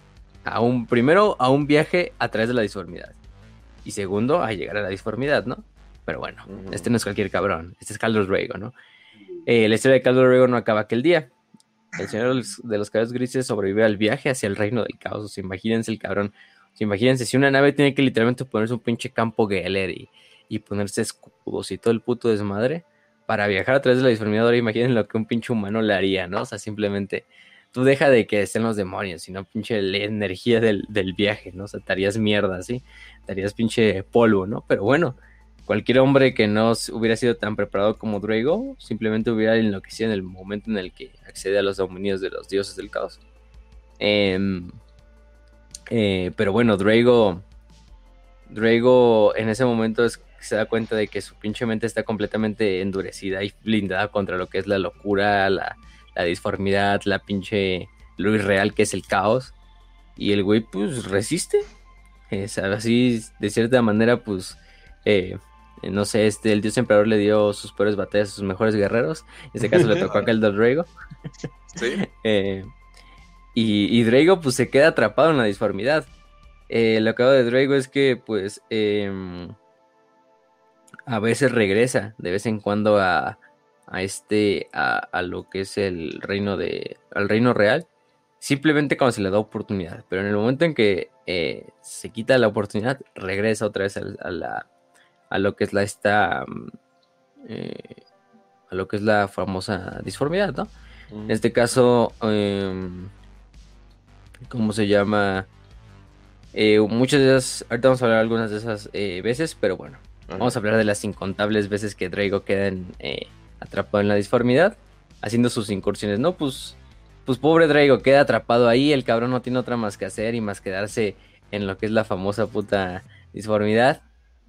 a un, primero, a un viaje a través de la disformidad. Y segundo, a llegar a la disformidad, ¿no? Pero bueno, este no es cualquier cabrón. Este es Caldos Rego, ¿no? Eh, la historia de Caldos Rego no acaba aquel día. El señor de los cabellos grises sobrevive al viaje hacia el reino del caos. imagínense el cabrón. imagínense, si una nave tiene que literalmente ponerse un pinche campo Geller y, y ponerse escudos y todo el puto desmadre para viajar a través de la disformidad, imaginen lo que un pinche humano le haría, ¿no? O sea, simplemente tú deja de que estén los demonios, sino pinche la energía del, del viaje, ¿no? O sea, te harías mierda, ¿sí? Te harías pinche polvo, ¿no? Pero bueno, cualquier hombre que no hubiera sido tan preparado como Drago simplemente hubiera enloquecido en el momento en el que accede a los dominios de los dioses del caos. Em, eh, pero bueno, Drago, Drago en ese momento se da cuenta de que su pinche mente está completamente endurecida y blindada contra lo que es la locura, la, disformidad, la pinche lo irreal que es el caos. Y el güey pues resiste. Es así, de cierta manera, pues eh, eh, no sé, este, el dios emperador le dio sus peores batallas a sus mejores guerreros. En este caso le tocó a aquel Drago. Sí. Eh, y, Drago pues se queda atrapado en la disformidad. Eh, lo que hago de Drago es que pues em, a veces regresa de vez en cuando a, a este a, a, lo que es el reino de al reino real simplemente cuando se le da oportunidad pero en el momento en que se quita la oportunidad regresa otra vez a la a lo que es la esta mm, eh, a lo que es la famosa disformidad, ¿no? En este caso, em, ¿cómo se llama? Eh, muchas de esas, ahorita vamos a hablar algunas de esas eh, veces, pero bueno, vamos a hablar de las incontables veces que Drago queda atrapado en la disformidad, haciendo sus incursiones, ¿no? Pues, pues pobre Drago queda atrapado ahí, el cabrón no tiene otra más que hacer y más quedarse en lo que es la famosa puta disformidad.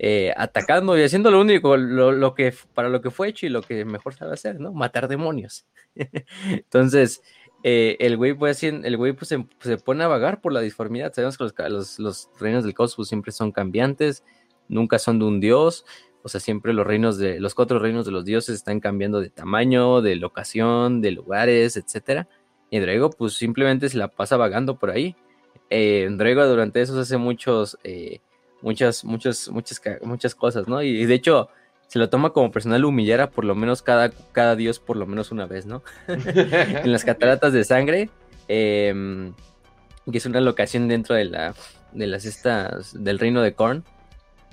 Eh, atacando y haciendo lo único, lo, que para lo que fue hecho y lo que mejor sabe hacer, ¿no? Matar demonios. Entonces, eh, el güey, pues, el güey pues, se, pone a vagar por la disformidad. Sabemos que los, reinos del cosmos siempre son cambiantes, nunca son de un dios. O sea, siempre los reinos de los cuatro reinos de los dioses están cambiando de tamaño, de locación, de lugares, etcétera. Y Drago, pues simplemente se la pasa vagando por ahí. Eh, Drago durante eso hace muchos muchas, muchas, muchas, muchas cosas, ¿no? Y, de hecho, se lo toma como personal humillar por lo menos cada, cada dios por lo menos una vez, ¿no? en las cataratas de sangre, em, que es una locación dentro de la de las estas del reino de Korn,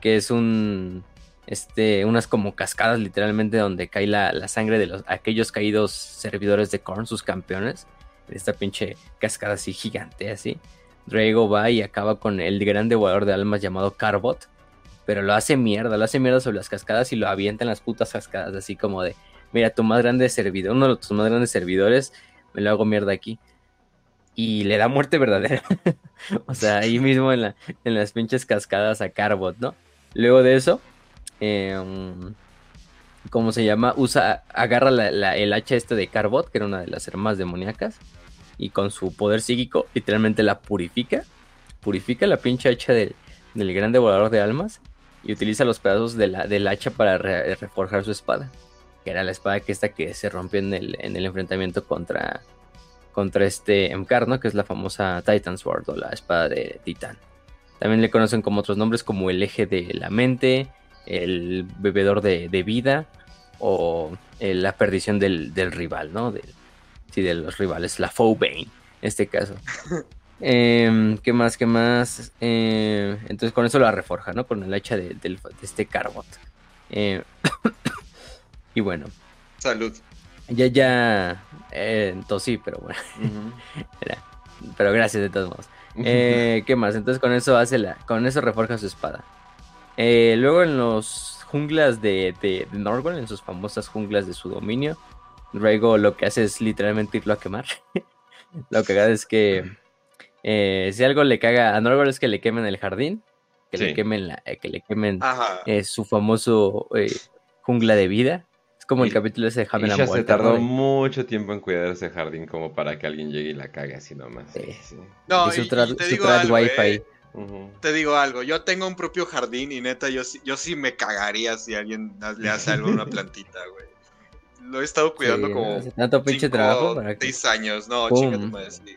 que es un este unas como cascadas literalmente donde cae la, la sangre de los aquellos caídos servidores de Korn, sus campeones, esta pinche cascada así gigante así. Drago va y acaba con el gran devorador de almas llamado Carbot. Pero lo hace mierda, lo hace mierda sobre las cascadas y lo avienta en las putas cascadas. Así como de, mira, tu más grande servidor, uno de tus más grandes servidores, me lo hago mierda aquí. Y le da muerte verdadera. o sea, ahí mismo en, la, en las pinches cascadas a Carbot, ¿no? Luego de eso, em, ¿cómo se llama? Usa, agarra el hacha este de Carbot, que era una de las hermanas demoníacas y con su poder psíquico literalmente la purifica. Purifica la pinche hacha del, del gran devorador de almas y utiliza los pedazos de la, del hacha para reforjar su espada. Que era la espada que esta que se rompió en el, en el enfrentamiento contra, contra este Emcar, ¿no? Que es la famosa Titan Sword o la espada de Titán. También le conocen como otros nombres como el eje de la mente, el bebedor de, de vida o eh, la perdición del, del rival, ¿no? Del, sí, de los rivales, la Bane, en este caso. Em, ¿Qué más? ¿Qué más? Eh, entonces con eso la reforja, ¿no? Con el hacha de, este Carbot. Eh, y bueno, Salud. ya, ya, eh, tosí, pero bueno, era- pero gracias de todos modos. Eh, ¿Qué más? Entonces con eso hace la, con eso reforja su espada. Eh, luego en los junglas de, de, de Norgol, en sus famosas junglas de su dominio, Rhaego lo que hace es literalmente irlo a quemar. lo que haga es que eh, si algo le caga a Norgol es que le quemen el jardín, que Sí. le quemen la, eh, que le quemen su famoso jungla de vida. Como el Y- capítulo ese de ya and se Walter, tardó ¿no? Mucho tiempo en cuidar ese jardín como para que alguien llegue y la cague así nomás. Sí. Sí. No, y su y te su digo algo, wifi. eh. Te digo algo, yo tengo un propio jardín y neta, yo, sí- yo sí me cagaría si alguien le hace algo a una plantita, güey. Lo he estado cuidando Sí, como tanto pinche cinco, trabajo para que, seis años, no, madre, sí.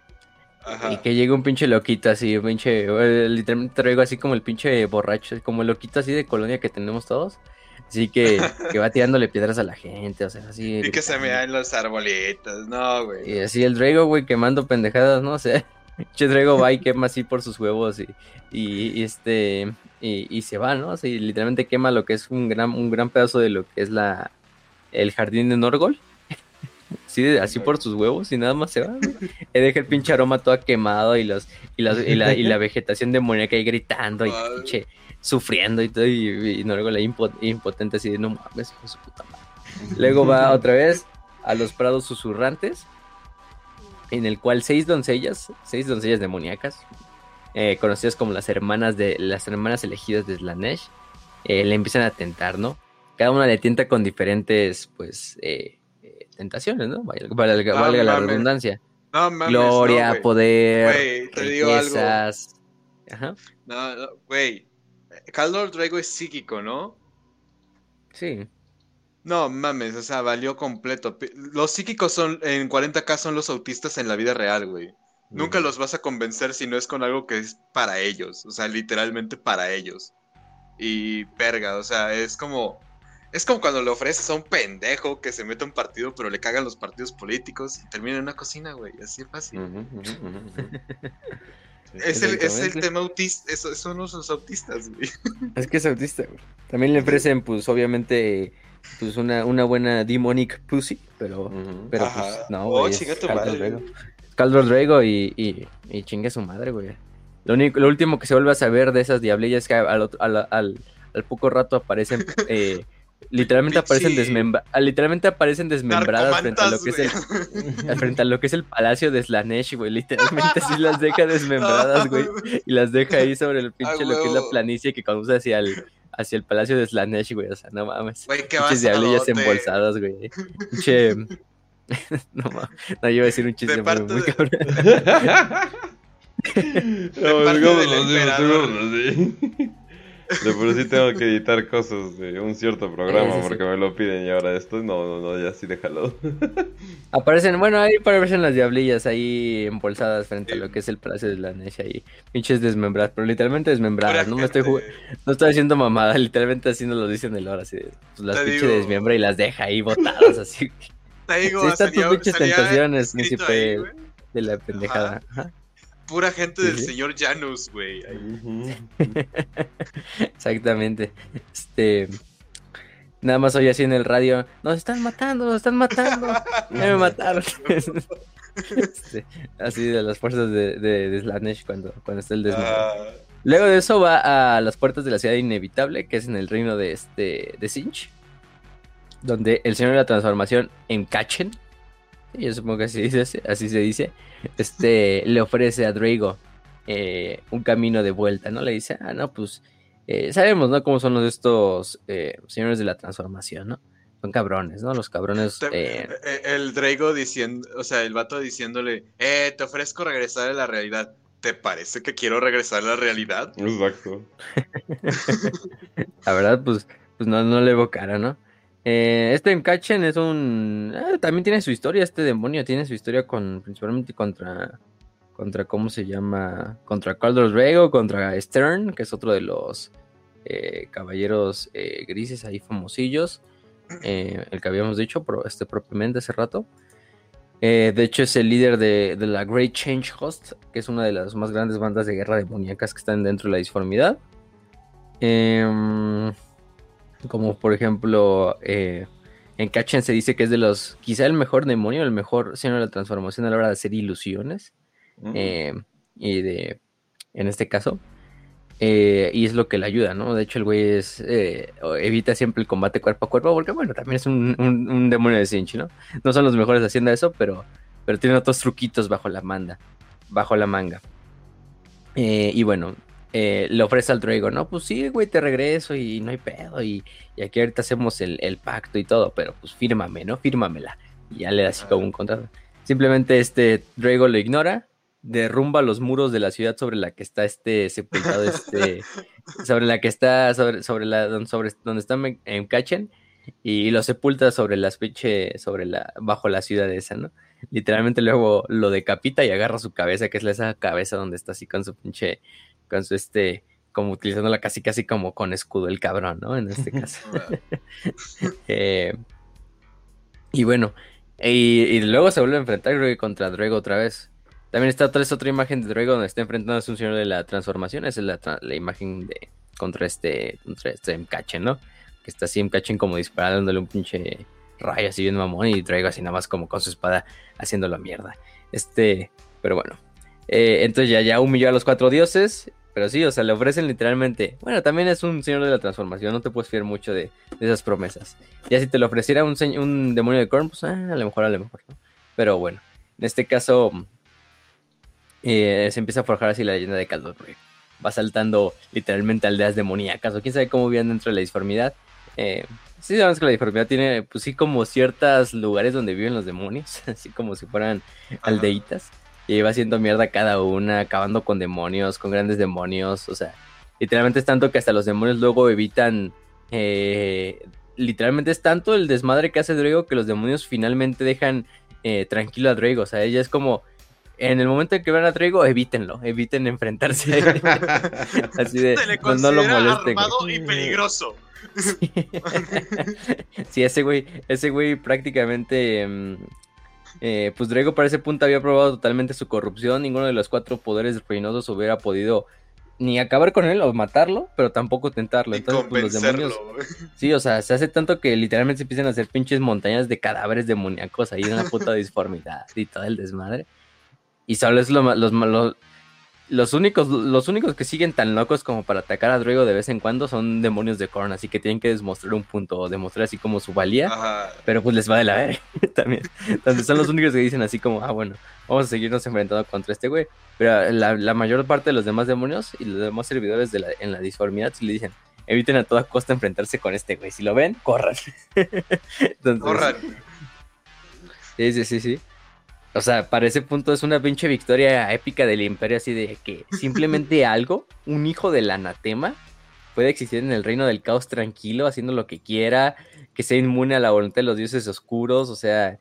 Ajá. y que llegue un pinche loquito así, un pinche, eh, literalmente traigo así como el pinche borracho, como el loquito así de colonia que tenemos todos. Así que, que va tirándole piedras a la gente, o sea, así. Y que se me dan los arbolitos, no, güey. Y así el Drago, güey, quemando pendejadas, ¿no? O sea, pinche Drago va y quema así por sus huevos y, y, y este, y, y se va, ¿no? Y literalmente quema lo que es un gran, un gran pedazo de lo que es la, el jardín de Norgol. Sí, así por sus huevos y nada más se va. deja el pinche aroma todo quemado y los y, las- y la, y la vegetación demoníaca ahí gritando y pinche sufriendo y todo y, ahí impo- impotente así de no mames, hijo de su puta madre. Luego va otra vez a los prados susurrantes, en el cual seis doncellas, seis doncellas demoníacas, eh, conocidas como las hermanas de las hermanas elegidas de Slanesh, eh, le empiezan a tentar, ¿no? Cada una le tienta con diferentes, pues, eh, tentaciones, ¿no? Valga, valga la redundancia. No mames, Gloria, no, poder, Güey, te digo algo. riquezas. Ajá, No, güey. Caldor Drago es psíquico, ¿no? sí. No mames, o sea, valió completo. Los psíquicos son, en 40k son los autistas en la vida real, güey. Nunca los vas a convencer si no es con algo que es para ellos, o sea, literalmente para ellos. Y verga, o sea, es como es como cuando le ofreces a un pendejo que se mete a un partido, pero le cagan los partidos políticos y termina en una cocina, güey, así es fácil. Es el, es el tema autista, eso- son los autistas, güey. Es que es autista, güey. También le ofrecen, pues, obviamente, pues, una, una buena demonic pussy, pero, pero Ajá. pues, no, Oh, güey. es chinga tu Khal madre. Es y, y, y chingue su madre, güey. Lo, único, lo último que se vuelve a saber de esas diablillas es que al, otro- al, al, al poco rato aparecen, eh, literalmente aparecen desmembra literalmente aparecen desmembradas frente a lo que es el, frente a lo que es el palacio de Slanesh, güey. Literalmente así las deja desmembradas, güey. Y las deja ahí sobre el pinche Ah, lo que es la planicie que conduce hacia el, hacia el palacio de Slanesh, güey. O sea, no mames. Güey, qué Pinches diablillas embolsadas, güey. Pinche. no mames. No, yo iba a decir un chiste De muy, parte muy de- cabrón. No, parte digámoslo del emperador. así. De por sí tengo que editar cosas de un cierto programa Sí, sí, sí. porque me lo piden y ahora esto, no, no, no, ya sí déjalo. Aparecen, bueno, ahí aparecen las diablillas ahí embolsadas frente a lo que es el palacio de Slanesh ahí. Pinches desmembradas, pero literalmente desmembradas. No me estoy. No estoy haciendo mamada, literalmente así nos lo dicen el hora, así de, pues las pinches digo. desmiembra y las deja ahí botadas así Te digo, Sí, están tus pinches tentaciones, príncipe. ahí, de la pendejada. Ajá, Pura gente del sí. señor Janus, güey. Ujú. Exactamente. Este nada más oye así en el radio, nos están matando, nos están matando, ya me mataron. Este, así de las fuerzas de, de, de Slanesh cuando, cuando está el desmadre. Ah, Luego de eso va a las puertas de la ciudad inevitable, que es en el reino de este de Sinch, donde el señor de la transformación en Kachen, yo supongo que así, así se dice, este le ofrece a Drago eh, un camino de vuelta, ¿no? Le dice, ah, no, pues eh, sabemos, ¿no? Cómo son los estos eh, señores de la transformación, ¿no? Son cabrones, ¿no? Los cabrones. te- eh, El Drago diciendo, o sea, el vato diciéndole, eh, te ofrezco regresar a la realidad. ¿Te parece que quiero regresar a la realidad? Exacto. la verdad, pues, pues no, no le evocara, ¿no? Eh, este Enkachen es un. eh, también tiene su historia, este demonio tiene su historia con. Principalmente contra. Contra, ¿cómo se llama? Contra Caldros Rego, contra Stern, que es otro de los eh, caballeros eh, grises ahí famosillos. eh, el que habíamos dicho, pero este propiamente hace rato. Eh, de hecho, es el líder de, de la Great Change Host, que es una de las más grandes bandas de guerra demoníacas que están dentro de la disformidad. Em, como por ejemplo, eh, en Kachen se dice que es de los, quizá el mejor demonio, el mejor signo de la transformación a la hora de hacer ilusiones. Mm. eh, y de, en este caso. eh, y es lo que le ayuda, ¿no? De hecho, el güey es, eh, evita siempre el combate cuerpo a cuerpo, porque bueno, también es un, un- un demonio de Sinchi, ¿no? No son los mejores haciendo eso, pero, pero tienen otros truquitos bajo la manda, bajo la manga. Eh, y bueno, eh, le ofrece al Drago, ¿no? Pues sí, güey, te regreso y no hay pedo. Y, y aquí ahorita hacemos el, el pacto y todo, pero pues fírmame, ¿no? Fírmamela. Y ya le da así como un contrato. Simplemente este Drago lo ignora, derrumba los muros de la ciudad sobre la que está este sepultado, este, sobre la que está, sobre, sobre la, sobre, donde está en, en Kachen, y lo sepulta sobre las pinche, sobre la, bajo la ciudad esa, ¿no? Literalmente luego lo decapita y agarra su cabeza, que es esa cabeza donde está así con su pinche, con su este, como utilizándola casi casi como con escudo el cabrón, ¿no? En este caso. Eh, y bueno, y, y luego se vuelve a enfrentar creo que contra Drago otra vez. También está otra, es otra imagen de Drago donde está enfrentándose a un señor de la transformación. Esa es la, la imagen de contra este, contra este Mkachen, ¿no? Que está así Mkachen como disparándole un pinche rayo así bien mamón y Drago así nada más como con su espada haciéndolo mierda. Este, pero bueno. Eh, entonces ya, ya humilló a los cuatro dioses. Pero sí, o sea, le ofrecen literalmente. Bueno, también es un señor de la transformación. No te puedes fiar mucho de, de esas promesas. Ya si te lo ofreciera un, un demonio de Korn, pues ah, a lo mejor, a lo mejor, ¿no? Pero bueno, en este caso eh, se empieza a forjar así la leyenda de Caldor. Va saltando literalmente aldeas demoníacas o quién sabe cómo viven dentro de la disformidad. Eh, sí, sabemos que la disformidad tiene, pues sí, como ciertos lugares donde viven los demonios, así como si fueran aldeitas. Y va haciendo mierda cada una, acabando con demonios, con grandes demonios. O sea, literalmente es tanto que hasta los demonios luego evitan. eh, literalmente es tanto el desmadre que hace Drago que los demonios finalmente dejan eh, tranquilo a Drago. O sea, ella es como. En el momento en que vean a Drago, evítenlo, eviten enfrentarse a él. Así de. Se le no, no lo molesten. güey. y peligroso. sí, ese güey, ese güey prácticamente, mm, eh, pues Drago para ese punto había probado totalmente su corrupción, ninguno de los cuatro poderes ruinosos hubiera podido ni acabar con él o matarlo, pero tampoco tentarlo. Entonces, pues los demonios, sí, o sea, se hace tanto que literalmente se empiezan a hacer pinches montañas de cadáveres demoníacos ahí en la puta disformidad y todo el desmadre. Y solo es lo, los, ma- lo- los únicos, los únicos que siguen tan locos como para atacar a Drago de vez en cuando son demonios de Korn, así que tienen que demostrar un punto o demostrar así como su valía, Ajá. pero pues les va de la verga también. Entonces son los únicos que dicen así como, ah, bueno, vamos a seguirnos enfrentando contra este güey. Pero la, la mayor parte de los demás demonios y los demás servidores de la, en la disformidad sí le dicen, eviten a toda costa enfrentarse con este güey. Si lo ven, corran. Entonces, Corran. Sí, sí, sí, sí. O sea, para ese punto es una pinche victoria épica del imperio, así de que simplemente algo, un hijo del anatema, puede existir en el reino del caos tranquilo, haciendo lo que quiera, que sea inmune a la voluntad de los dioses oscuros, o sea,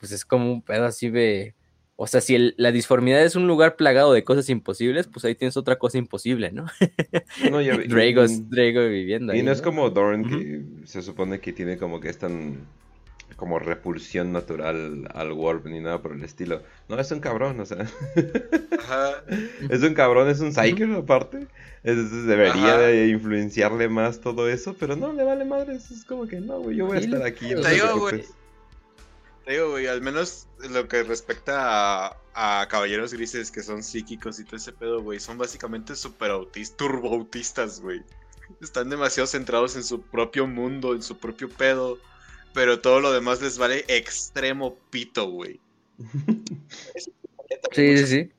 pues es como un pedo así de... O sea, si el- la disformidad es un lugar plagado de cosas imposibles, pues ahí tienes otra cosa imposible, ¿no? No, ya- Drago, y- Drago viviendo Y ahí, no es ¿no? como Dorn, que se supone que tiene como que esta como repulsión natural al Warp ni nada por el estilo. No, es un cabrón, o sea. Ajá. es un cabrón, es un psyker aparte. Entonces debería de influenciarle más todo eso, pero no, le vale madre. Es como que no, güey, yo voy a estar aquí. no Te digo, preocupes. Te digo, güey, al menos lo que respecta a, a caballeros grises que son psíquicos y todo ese pedo, güey, son básicamente super autistas, turbo autistas, güey. Están demasiado centrados en su propio mundo, en su propio pedo, pero todo lo demás les vale extremo pito, güey. Sí, sí, sí.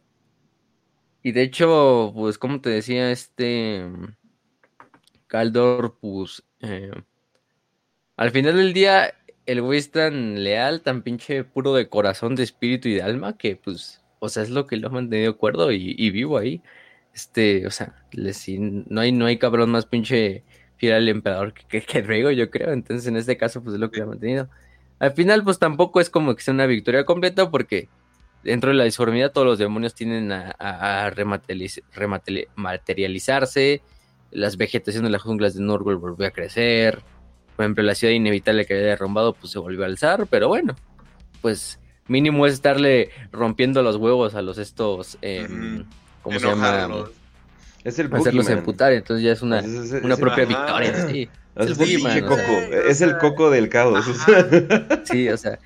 Y de hecho, pues como te decía, este Caldor, pues eh, al final del día, el güey es tan leal, tan pinche puro de corazón, de espíritu y de alma, que pues, o sea, es lo que lo ha mantenido cuerdo y, y vivo ahí. Este, o sea, le- sí, no hay, no hay cabrón más pinche fiel al emperador que, que, yo creo. Entonces, en este caso, pues es lo que ha mantenido. Al final, pues tampoco es como que sea una victoria completa, porque dentro de la disformidad todos los demonios tienden a, rematerializarse. Las vegetaciones de las junglas de Norgol volvió a crecer. Por ejemplo, la ciudad inevitable que había derrumbado, pues se volvió a alzar. Pero bueno, pues mínimo es estarle rompiendo los huevos a los estos. Eh, ¿Cómo se llama? Es el Hacerlos emputar, entonces ya es una, una propia victoria. Sí. Es, el, coco. es el coco del caos. Sí, o sea,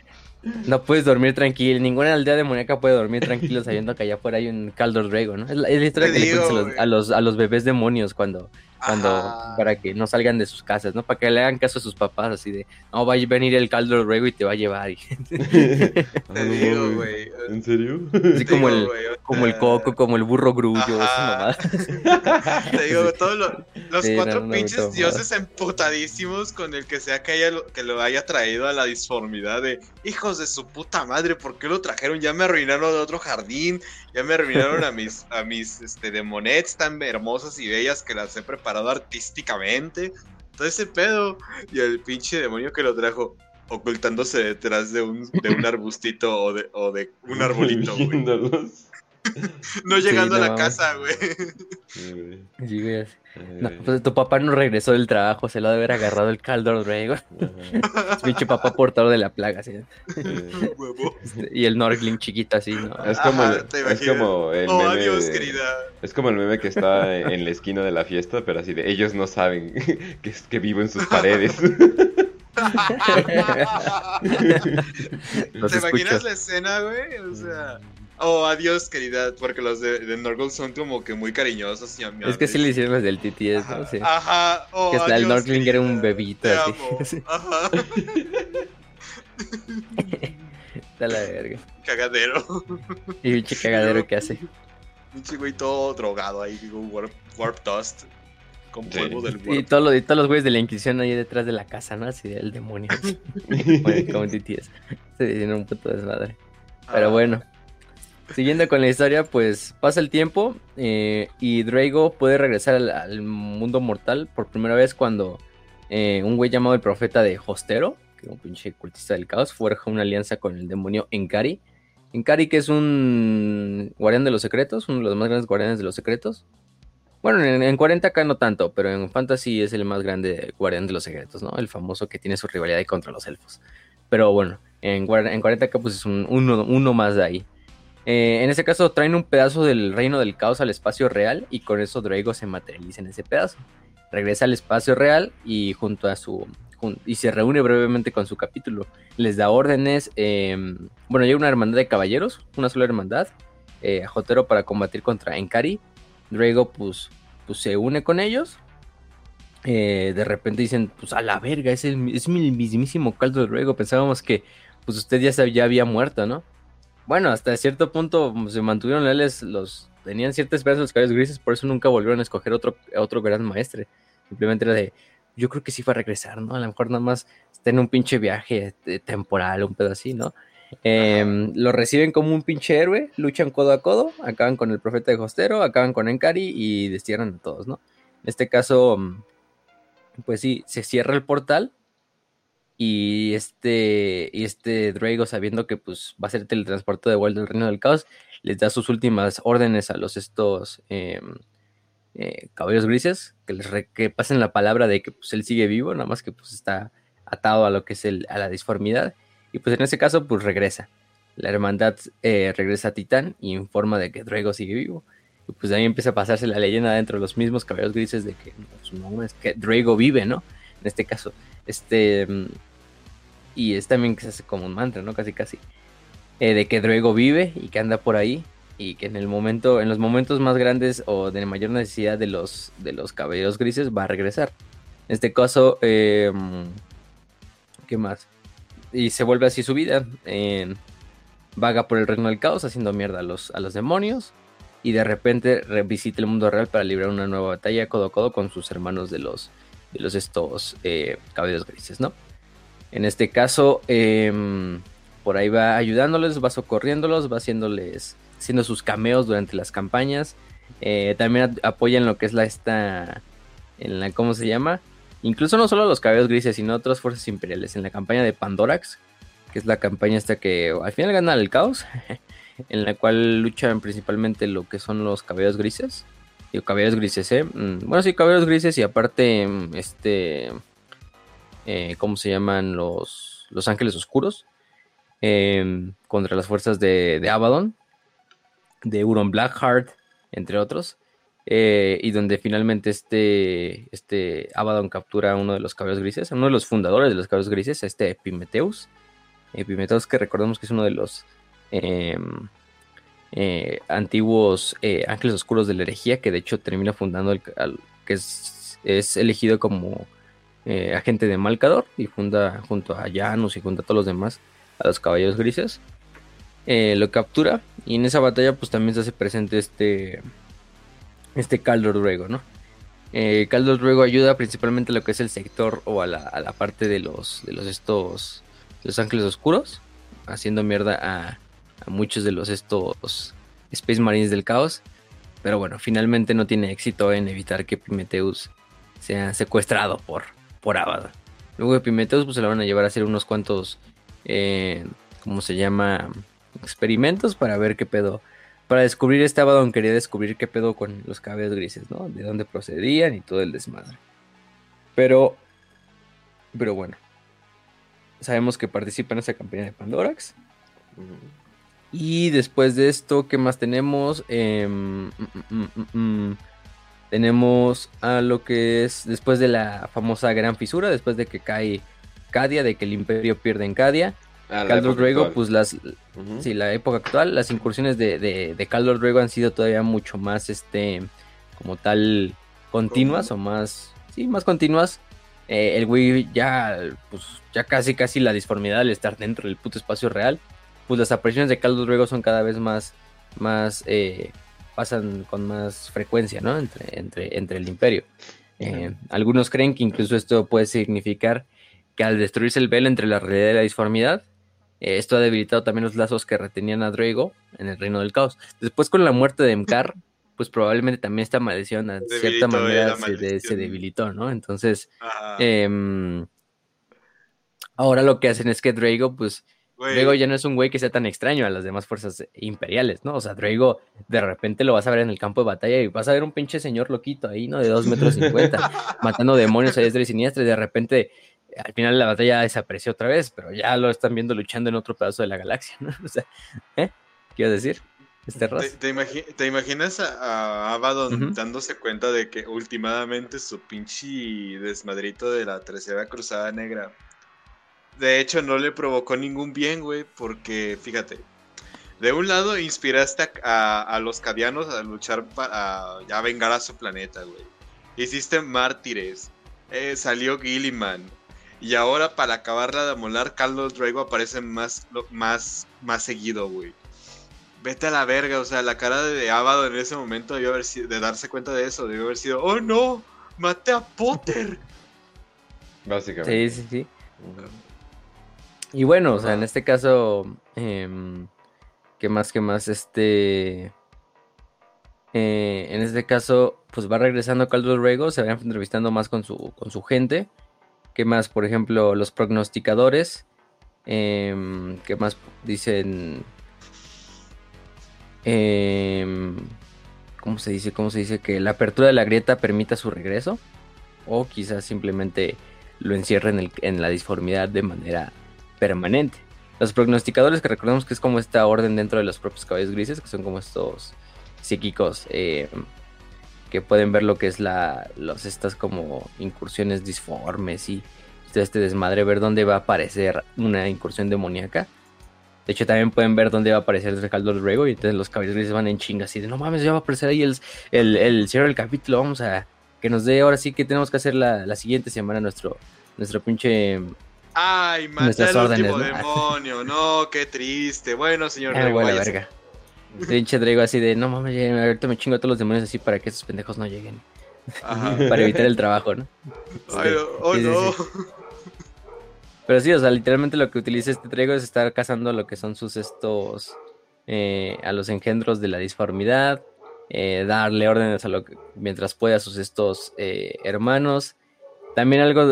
no puedes dormir tranquilo. Ninguna aldea demoníaca puede dormir tranquilo sabiendo que allá afuera hay un Caldor Drago, ¿no? Es la, historia que le cuentas a los, a los, bebés demonios cuando, cuando para que no salgan de sus casas, ¿no? Para que le hagan caso a sus papás, así de, no, va a venir el Caldor Drago y te va a llevar. te digo, güey. ¿En serio? Así como, el, como el coco, como el burro grullo, Te digo, todos los cuatro pinches dioses emputadísimos con el que sea que, haya, que lo haya traído a la disformidad de hijos de su puta madre, ¿por qué lo trajeron? Ya me arruinaron de otro jardín, ya me arruinaron a mis, a mis este, demonets tan hermosas y bellas que las he preparado artísticamente. Todo ese pedo. Y el pinche demonio que lo trajo ocultándose detrás de un, de un arbustito o de, o de un arbolito, no llegando a la casa, güey. Sí, güey. No, pues tu papá no regresó del trabajo, se lo ha de haber agarrado el caldo güey. Es pinche papá portador de la plaga, ¿sí? Este, y el Norgling chiquito así, ¿no? Es como, es como el oh, meme. Es como el meme que está en la esquina de la fiesta, pero así de ellos no saben que, que vivo en sus paredes. ¿Te imaginas la escena, güey? O sea. Oh, adiós, querida, porque los de, de son como que muy cariñosos y. Es que sí le hicieron los del TTS, ¿no? Sí. Ajá, oh, Que hasta el Norgling era un bebito. así. Ajá. Está la verga. Cagadero. Y pinche cagadero que hace. Pinche güey todo drogado ahí, digo, warp, warp dust. Con polvo del warp. Y, todo y todos los güeyes de la Inquisición ahí detrás de la casa, ¿no? Así del demonio. como TTS. Se tiene un puto desmadre. Pero ah. bueno. Siguiendo con la historia, pues pasa el tiempo eh, y Drago puede regresar al, mundo mortal por primera vez cuando eh, un güey llamado el profeta de Hostero, que es un pinche cultista del caos, forja una alianza con el demonio Enkari. Enkari que es un guardián de los secretos, uno de los más grandes guardianes de los secretos. Bueno, en, en 40k no tanto, pero en Fantasy es el más grande guardián de los secretos, ¿no? El famoso que tiene su rivalidad contra los elfos. Pero bueno, en, en 40k pues es un, uno, uno más de ahí. Eh, en este caso traen un pedazo del reino del caos al espacio real y con eso Drago se materializa en ese pedazo. Regresa al espacio real y junto a su y se reúne brevemente con su capítulo. Les da órdenes. Em, bueno, hay una hermandad de caballeros, una sola hermandad, eh, Jotero para combatir contra Enkari. Drago pues, pues se une con ellos. Eh, de repente dicen, pues a la verga, es, el, es mi mismísimo caldo de Drago. Pensábamos que pues usted ya, ya había muerto, ¿no? Bueno, hasta cierto punto pues, se mantuvieron leales, los tenían cierta esperanza los caballos grises, por eso nunca volvieron a escoger otro, otro gran maestre. Simplemente era de, yo creo que sí fue a regresar, ¿no? A lo mejor nada más está en un pinche viaje eh, temporal, un pedo así, ¿no? Em, lo reciben como un pinche héroe, luchan codo a codo, acaban con el profeta de Hostero, acaban con Enkari y destierran a todos, ¿no? En este caso, pues sí, se cierra el portal y este, este Drago, sabiendo que pues, va a ser teletransportado de vuelta al Reino del Caos, les da sus últimas órdenes a los estos em, eh, caballos grises, que les que pasen la palabra de que pues, él sigue vivo, nada más que pues, está atado a lo que es el, a la disformidad. Y pues en ese caso, pues regresa. La hermandad eh, regresa a Titán y informa de que Drago sigue vivo. Y pues de ahí empieza a pasarse la leyenda dentro de los mismos caballos grises de que pues, es que Drago vive, ¿no? En este caso. Este y es también que se hace como un mantra, ¿no? Casi casi. Eh, de que Druego vive y que anda por ahí y que en el momento, en los momentos más grandes o de mayor necesidad de los, de los cabellos grises va a regresar. En este caso, em, ¿qué más? Y se vuelve así su vida. vaga por el reino del caos haciendo mierda a los, a los demonios. Y de repente revisita el mundo real para librar una nueva batalla codo a codo con sus hermanos de los, de los estos eh, cabellos grises, ¿no? En este caso, em, por ahí va ayudándoles, va socorriéndolos, va haciéndoles, haciendo sus cameos durante las campañas. Eh, también apoya en lo que es la esta, en la, ¿cómo se llama? incluso no solo los cabellos grises, sino otras fuerzas imperiales. En la campaña de Pandorax, que es la campaña esta que al final gana el caos, en la cual luchan principalmente lo que son los cabellos grises. Digo, cabellos grises, ¿eh? Mm, bueno, sí, cabellos grises y aparte, mm, este, eh, ¿cómo se llaman? Los, los ángeles oscuros. Em, contra las fuerzas de, de Abaddon, de Euron Blackheart, entre otros. Eh, y donde finalmente este, este Abaddon captura a uno de los cabellos grises, uno de los fundadores de los cabellos grises, este Epimetheus. Epimetheus que recordemos que es uno de los em, eh, antiguos eh, ángeles oscuros de la herejía, que de hecho termina fundando, el, que es, es, elegido como agente de Malcador y funda junto a Janus y junto a todos los demás a los caballos grises. lo captura y en esa batalla pues también se hace presente este este Caldo Ruego, ¿no? Eh, Caldo Ruego ayuda principalmente a lo que es el sector o a la, parte de los, de los estos los ángeles oscuros, haciendo mierda a, muchos de los estos Space Marines del caos. Pero bueno, finalmente no tiene éxito en evitar que Pimetheus sea secuestrado por, por Abaddon. Luego de Pimetheus pues se lo van a llevar a hacer unos cuantos, eh, ¿cómo se llama? Experimentos para ver qué pedo para descubrir este Abaddon quería descubrir qué pedo con los cabellos grises, ¿no? De dónde procedían y todo el desmadre. Pero, pero bueno, sabemos que participa en esa campaña de Pandorax. Y después de esto, ¿qué más tenemos? Em, mm, mm, mm, tenemos a lo que es después de la famosa gran fisura, después de que cae Cadia, de que el imperio pierde en Cadia. Ah, Ruego, pues las, sí, la época actual, las incursiones de, de, de Ruego han sido todavía mucho más, este, como tal, continuas o más, sí, más continuas. Eh, el güey ya, pues, ya casi, casi la disformidad al estar dentro del puto espacio real, pues las apariciones de Caldo Ruego son cada vez más, más, eh, pasan con más frecuencia, ¿no? Entre, entre, entre el imperio. Eh, algunos creen que incluso esto puede significar que al destruirse el velo entre la realidad y la disformidad, eh, esto ha debilitado también los lazos que retenían a Drago en el Reino del Caos. Después con la muerte de Mkar, pues probablemente también esta maldición de cierta manera se, debilitó, ¿no? Entonces, em, ahora lo que hacen es que Drago, pues, Drago ya no es un güey que sea tan extraño a las demás fuerzas imperiales, ¿no? O sea, Drago de repente lo vas a ver en el campo de batalla y vas a ver un pinche señor loquito ahí, ¿no? De dos metros cincuenta, matando demonios a diestra y siniestra y de repente al final la batalla desapareció otra vez, pero ya lo están viendo luchando en otro pedazo de la galaxia, ¿no? O sea, ¿eh? Quiero decir, este ¿Te, imaginas a, Abaddon dándose cuenta de que últimamente su pinche desmadrito de la tercera cruzada negra, de hecho no le provocó ningún bien, güey, porque fíjate, de un lado inspiraste a, los cadianos a luchar para ya vengar a su planeta, güey. Hiciste mártires. Eh, salió Gilliman. Y ahora para acabarla de molar, Carlos Drago aparece más, más, más seguido, güey. Vete a la verga, o sea, la cara de Abado en ese momento debió haber sido, de darse cuenta de eso, debió haber sido, oh no, maté a Potter. Básicamente. Sí, sí, sí. Y bueno, o sea, en este caso, eh, que más que más, este... Eh, en este caso, pues va regresando Carlos Rego, se va entrevistando más con su, con su gente. ¿Qué más? Por ejemplo, los prognosticadores. Em, ¿Qué más dicen? Em, ¿Cómo se dice? ¿Cómo se dice? Que la apertura de la grieta permita su regreso. O quizás simplemente lo encierre en, la disformidad de manera permanente. Los prognosticadores, que recordemos que es como esta orden dentro de los propios caballos grises, que son como estos psíquicos em, que pueden ver lo que es la, los, estas como incursiones disformes y este desmadre, ver dónde va a aparecer una incursión demoníaca. De hecho, también pueden ver dónde va a aparecer el Recaldo del Rego y entonces los caballeros van en chingas y de no mames, ya va a aparecer ahí el, el, el cierre del capítulo, vamos a que nos dé ahora sí que tenemos que hacer la, la siguiente semana nuestro, nuestro pinche Ay, mata el último demonio, no, qué triste. Bueno, señor ah, verga. Pinche Drago así de, no mames, ahorita me chingo a todos los demonios así para que esos pendejos no lleguen. para evitar el trabajo, ¿no? Ay, este, oh, no. Pero sí, o sea, literalmente lo que utiliza este Drago es estar cazando lo que son sus estos, eh, a los engendros de la disformidad, eh, darle órdenes a lo que, mientras pueda a sus estos eh, hermanos, También algo,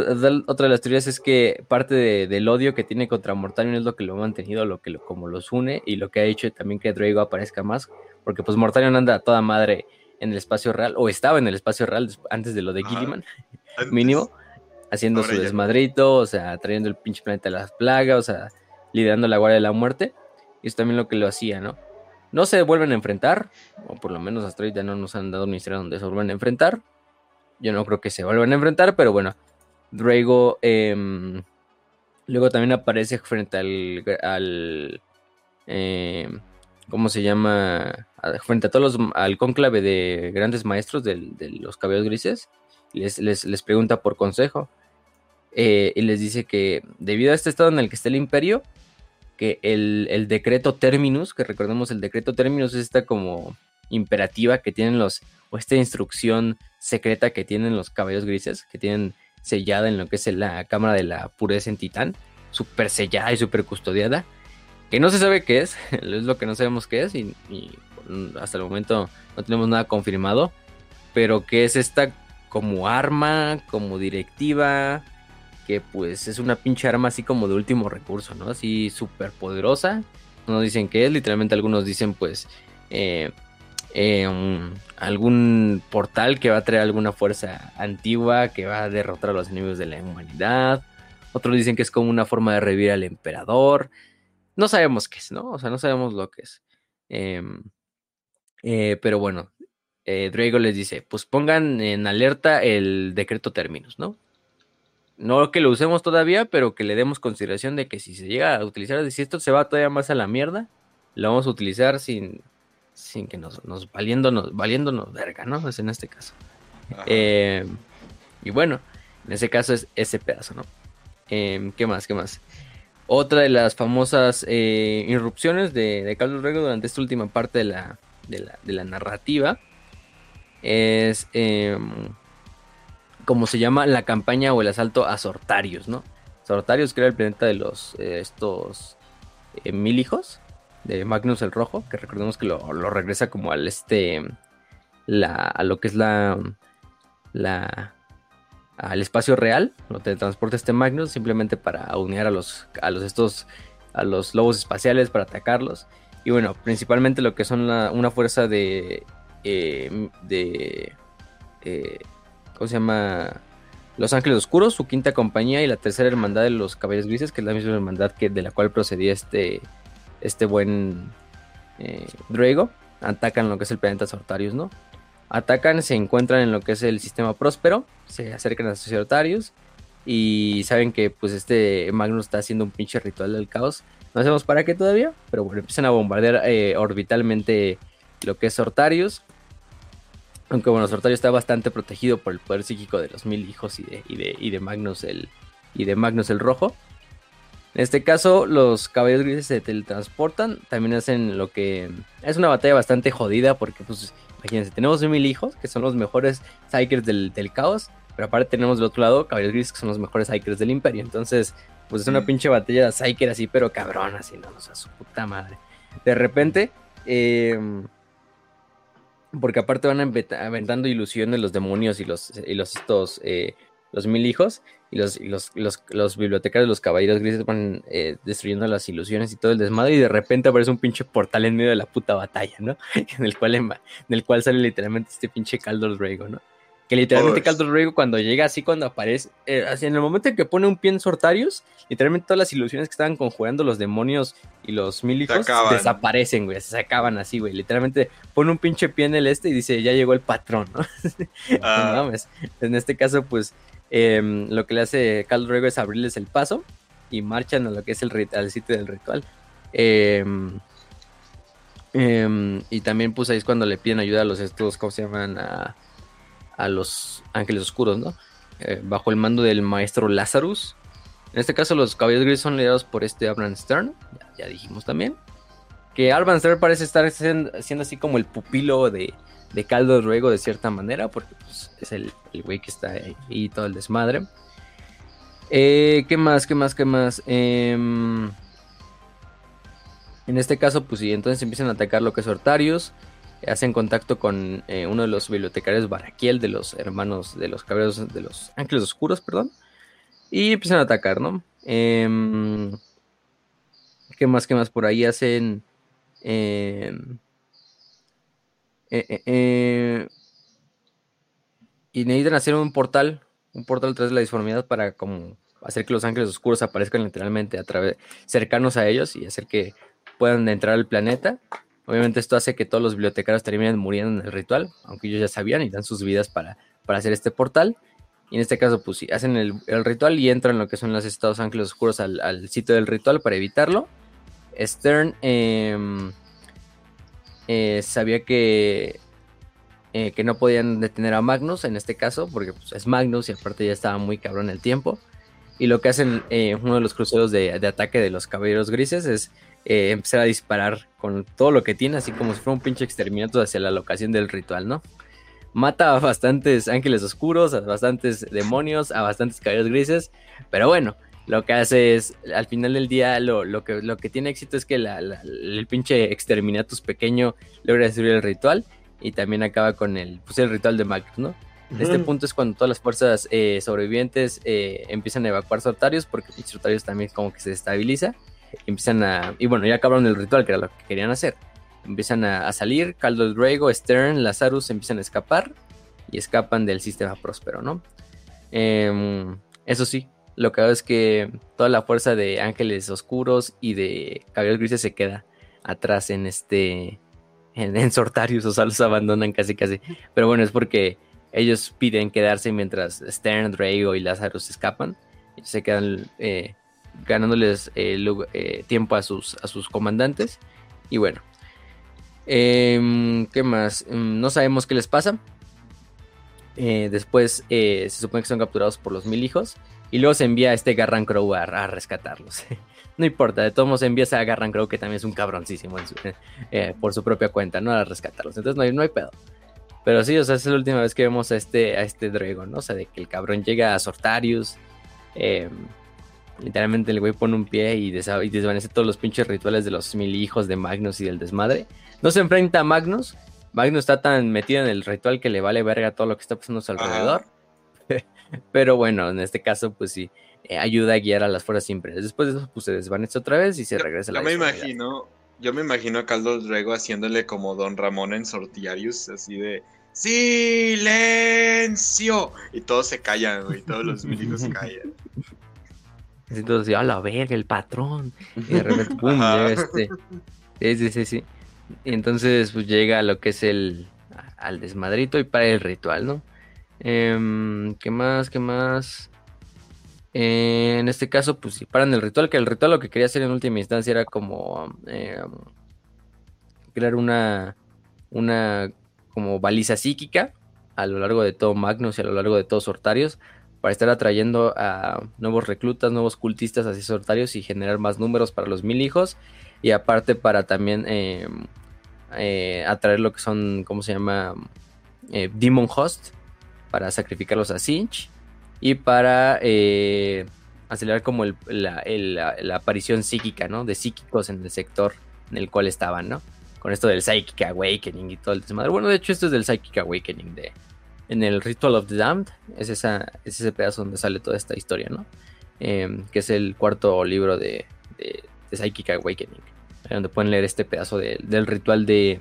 otra de las teorías es que parte del odio que tiene contra Mortarion es lo que lo ha mantenido, lo que lo, como los une y lo que ha hecho también que Drago aparezca más, porque pues Mortarion anda a toda madre en el espacio real, o estaba en el espacio real antes de lo de Gilliman, mínimo, haciendo su desmadrito, o sea, trayendo el pinche planeta a las plagas, o sea, liderando la guardia de la muerte, y es también lo que lo hacía, ¿no? No se vuelven a enfrentar, o por lo menos hasta ahorita no nos han dado una historia donde se vuelvan a enfrentar, yo no creo que se vuelvan a enfrentar, pero bueno, Drago em, luego también aparece frente al, al em, ¿cómo se llama? Frente a todos los, al cónclave de grandes maestros de, los cabellos grises, les, les, pregunta por consejo. Eh, y les dice que debido a este estado en el que está el imperio, que el, el, decreto terminus, que recordemos el decreto terminus es esta como imperativa que tienen los, o esta instrucción secreta que tienen los caballos grises, que tienen sellada en lo que es la cámara de la pureza en Titán, súper sellada y súper custodiada, que no se sabe qué es, es lo que no sabemos qué es y, hasta el momento no tenemos nada confirmado, pero que es esta como arma, como directiva, que pues es una pinche arma así como de último recurso, ¿no? Así súper poderosa. No dicen qué es, literalmente algunos dicen pues eh, eh, algún portal que va a traer alguna fuerza antigua que va a derrotar a los enemigos de la humanidad. Otros dicen que es como una forma de revivir al emperador. No sabemos qué es, ¿no? O sea, no sabemos lo que es. Em, eh, pero bueno, eh, Drago les dice, pues pongan en alerta el decreto términos, ¿no? No que lo usemos todavía, pero que le demos consideración de que si se llega a utilizar, si esto se va todavía más a la mierda, lo vamos a utilizar sin, sin que nos, nos valiéndonos, valiéndonos verga, ¿no? Es en este caso. Eh, y bueno, en ese caso es ese pedazo, ¿no? Em, ¿Qué más? ¿Qué más? Otra de las famosas eh, irrupciones de, Carlos Rego durante esta última parte de la, de la, narrativa es em, como se llama la campaña o el asalto a Sortarios, ¿no? Sortarios que era el planeta de los eh, estos mil hijos de Magnus el Rojo, que recordemos que lo, regresa como al este, la, a lo que es la, la, al espacio real, lo transporta este Magnus simplemente para unir a los, a los estos, a los lobos espaciales para atacarlos. Y bueno, principalmente lo que son una fuerza de, eh, de, eh, ¿cómo se llama? Los Ángeles Oscuros, su quinta compañía y la tercera hermandad de los Caballeros Grises, que es la misma hermandad que de la cual procedía este este buen eh, Drago, atacan lo que es el planeta Sortarius, ¿no? Atacan, se encuentran en lo que es el sistema próspero, se acercan a Sortarius y saben que pues este Magnus está haciendo un pinche ritual del caos. No sabemos para qué todavía, pero bueno, empiezan a bombardear eh, orbitalmente lo que es Sortarius. Aunque bueno, Sortarius está bastante protegido por el poder psíquico de los mil hijos y de, y de Magnus el, y de Magnus el Rojo. En este caso, los caballos grises se teletransportan. También hacen lo que. Es una batalla bastante jodida porque, pues, imagínense, tenemos mil hijos que son los mejores Psykers del, caos. Pero aparte tenemos del otro lado caballos grises que son los mejores Psykers del imperio. Entonces, pues es una mm. pinche batalla de Psyker así, pero cabrón, así, no, o sea, su puta madre. De repente, em, porque aparte van aventando ilusiones los demonios y los, y los estos eh, los mil hijos y los, los, los, bibliotecarios, los caballeros grises van eh, destruyendo las ilusiones y todo el desmadre y de repente aparece un pinche portal en medio de la puta batalla, ¿no? en el cual, en, el cual sale literalmente este pinche Caldos Rego, ¿no? Que literalmente Caldos Rego cuando llega así, cuando aparece, eh, así en el momento en que pone un pie en Sortarius, literalmente todas las ilusiones que estaban conjurando los demonios y los mil hijos desaparecen, güey, se acaban así, güey. Literalmente pone un pinche pie en el este y dice, ya llegó el patrón, ¿no? Ah. en este caso, pues Em, lo que le hace Caldo Rego es abrirles el paso y marchan a lo que es el sitio del ritual. Em, em, y también pues ahí es cuando le piden ayuda a los estos, ¿cómo se llaman? A, los ángeles oscuros, ¿no? Eh, bajo el mando del maestro Lazarus. En este caso los caballeros grises son liderados por este Abraham Stern, ya, dijimos también. Que Abraham Stern parece estar siendo así como el pupilo de, de caldo ruego de cierta manera, porque pues, es el, güey que está ahí y todo el desmadre. Eh, ¿Qué más? ¿Qué más? ¿Qué más? Em, en este caso, pues sí, entonces empiezan a atacar lo que es Hortarius. hacen contacto con eh, uno de los bibliotecarios Baraquiel de los hermanos de los caballeros de los ángeles oscuros, perdón, y empiezan a atacar, ¿no? Em, ¿Qué más? ¿Qué más? Por ahí hacen... Em, eh, y necesitan hacer un portal, un portal tras la disformidad para como hacer que los ángeles oscuros aparezcan literalmente a través cercanos a ellos y hacer que puedan entrar al planeta. Obviamente esto hace que todos los bibliotecarios terminen muriendo en el ritual, aunque ellos ya sabían y dan sus vidas para, para hacer este portal. Y en este caso, pues sí, hacen el, ritual y entran lo que son los estados ángeles oscuros al, sitio del ritual para evitarlo. Stern em, eh, sabía que, eh, que no podían detener a Magnus en este caso, porque pues, es Magnus y aparte ya estaba muy cabrón el tiempo. Y lo que hacen eh, uno de los cruceros de, de, ataque de los caballeros grises es empezar a disparar con todo lo que tiene, así como si fuera un pinche exterminato hacia la locación del ritual, ¿no? Mata a bastantes ángeles oscuros, a bastantes demonios, a bastantes caballeros grises, pero bueno, lo que hace es, al final del día, lo, que, lo que tiene éxito es que el pinche exterminatus pequeño logra destruir el ritual y también acaba con el, pues, el ritual de Magnus, ¿no? Este punto es cuando todas las fuerzas eh, sobrevivientes eh, empiezan a evacuar Sortarios, porque Sortarios también como que se estabiliza empiezan a. Y bueno, ya acabaron el ritual, que era lo que querían hacer. Empiezan a, salir, Caldo Drago, Stern, Lazarus empiezan a escapar y escapan del sistema próspero, ¿no? Em, eso sí, lo que hago es que toda la fuerza de ángeles oscuros y de caballeros grises se queda atrás en este. En, Sortarius, o sea, los abandonan casi casi. Pero bueno, es porque ellos piden quedarse mientras Stern, Drago y Lazarus escapan. Y se quedan eh, ganándoles eh, eh, tiempo a sus, a sus comandantes. Y bueno, em, ¿qué más? Mm, no sabemos qué les pasa. Después se supone que son capturados por los mil hijos. Y luego se envía a este Garran Crow a, rescatarlos. no importa, de todos modos envías a Garran Crow, que también es un cabroncísimo por su propia cuenta, ¿no? A rescatarlos. Entonces no hay, no hay pedo. Pero sí, o sea, es la última vez que vemos a este, a este Dragon, ¿no? O sea, de que el cabrón llega a Sortarius. Eh, Literalmente el güey pone un pie y, desvanece todos los pinches rituales de los mil hijos de Magnus y del desmadre. No se enfrenta a Magnus. Magnus está tan metido en el ritual que le vale verga todo lo que está pasando a su alrededor. Pero bueno, en este caso, pues sí, eh, ayuda a guiar a las fuerzas siempre. Después de eso, pues se desvanece otra vez y se regresa a la Yo me imagino, yo me imagino a Caldo Rego haciéndole como Don Ramón en Sortiarius, así de ¡Silencio! Y todos se callan, güey, todos los mil hijos se callan. Entonces, a la verga, el patrón. Y de repente, pum, este. Sí, sí, sí, Y entonces, pues llega a lo que es el. al desmadrito y para el ritual, ¿no? Em, ¿Qué más? ¿Qué más? Eh, en este caso, pues si paran el ritual, que el ritual lo que quería hacer en última instancia era como em, crear una, una como baliza psíquica a lo largo de todo Magnus y a lo largo de todos Hortarios para estar atrayendo a nuevos reclutas, nuevos cultistas así sortarios y generar más números para los mil hijos. Y aparte para también eh, eh, atraer lo que son, ¿cómo se llama? Eh, Demon Host, para sacrificarlos a Sinch. Y para acelerar como la, aparición psíquica, ¿no? De psíquicos en el sector en el cual estaban, ¿no? Con esto del Psychic Awakening y todo el desmadre. Bueno, de hecho esto es del Psychic Awakening de, en el Ritual of the Damned, es, esa, es ese pedazo donde sale toda esta historia, ¿no? Em, que es el cuarto libro de, de, Psychic Awakening, donde pueden leer este pedazo del ritual de,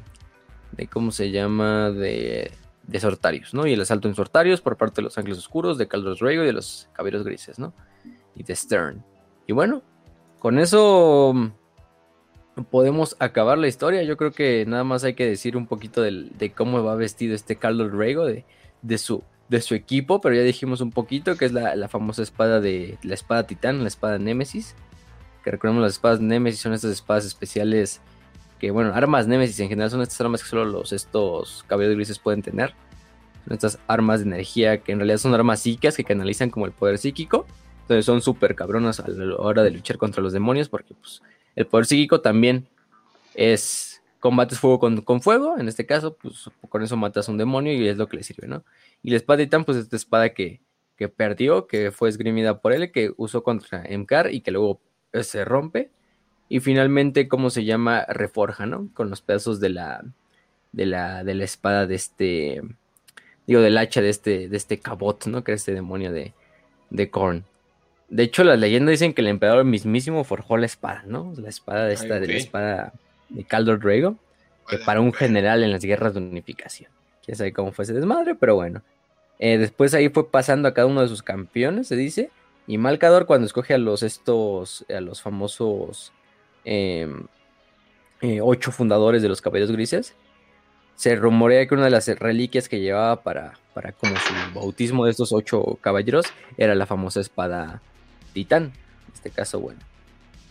de, ¿cómo se llama? De, de Sortarios, ¿no? Y el asalto en Sortarios por parte de los Ángeles Oscuros, de Caldos Rego y de los Caballeros Grises, ¿no? Y de Stern. Y bueno, con eso mm, podemos acabar la historia. Yo creo que nada más hay que decir un poquito de cómo va vestido este Carlos Rego, de de su, de su equipo, pero ya dijimos un poquito que es la, famosa espada de la espada titán, la espada Némesis. Que recordemos las espadas Némesis son estas espadas especiales bueno, armas Némesis en general son estas armas que solo los estos caballeros grises pueden tener. Son estas armas de energía que en realidad son armas psíquicas que canalizan como el poder psíquico. Entonces son súper cabronas a la hora de luchar contra los demonios porque pues, el poder psíquico también es combates fuego con, fuego, en este caso, pues con eso matas a un demonio y es lo que le sirve, ¿no? Y la espada Titán, pues esta espada que, que perdió, que fue esgrimida por él, que usó contra Emkar y que luego eh, se rompe. Y finalmente, ¿cómo se llama? Reforja, ¿no? Con los pedazos de la, de la, de la espada de este, digo, del hacha de este, de este cabot, ¿no? Que es este demonio de, de Korn. De hecho, las leyendas dicen que el emperador mismísimo forjó la espada, ¿no? La espada de esta, de la espada de Caldor Drago, que Hola, para un general en las guerras de unificación. Quién sabe cómo fue ese desmadre, pero bueno. Eh, después ahí fue pasando a cada uno de sus campeones, se dice. Y Malcador, cuando escoge a los estos, a los famosos em, eh, ocho fundadores de los caballeros grises, se rumorea que una de las reliquias que llevaba para, para como su bautismo de estos ocho caballeros era la famosa espada titán. En este caso, bueno.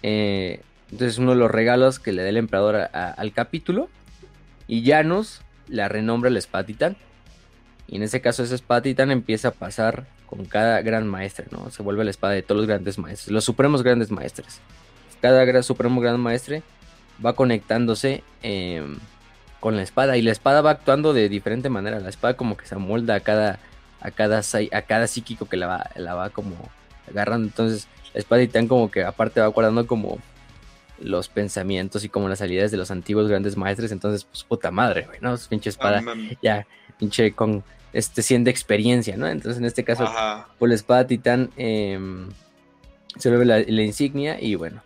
Eh, entonces uno de los regalos que le da el emperador al capítulo. Y Janus la renombra la espada titán. Y en ese caso esa espada titán empieza a pasar con cada gran maestre, ¿no? Se vuelve la espada de todos los grandes maestros, los supremos grandes maestres. Cada gran, supremo gran maestre va conectándose em, con la espada y la espada va actuando de diferente manera. La espada como que se amolda a cada a cada a cada psíquico que la va la va como agarrando. Entonces la espada titán como que aparte va guardando como los pensamientos y como las habilidades de los antiguos grandes maestres. Entonces, pues puta madre, güey, ¿no? Es pinche espada Ah, ya, pinche con este 100 de experiencia, ¿no? Entonces en este caso, Ajá. por la espada titán em, se vuelve la, la insignia y bueno,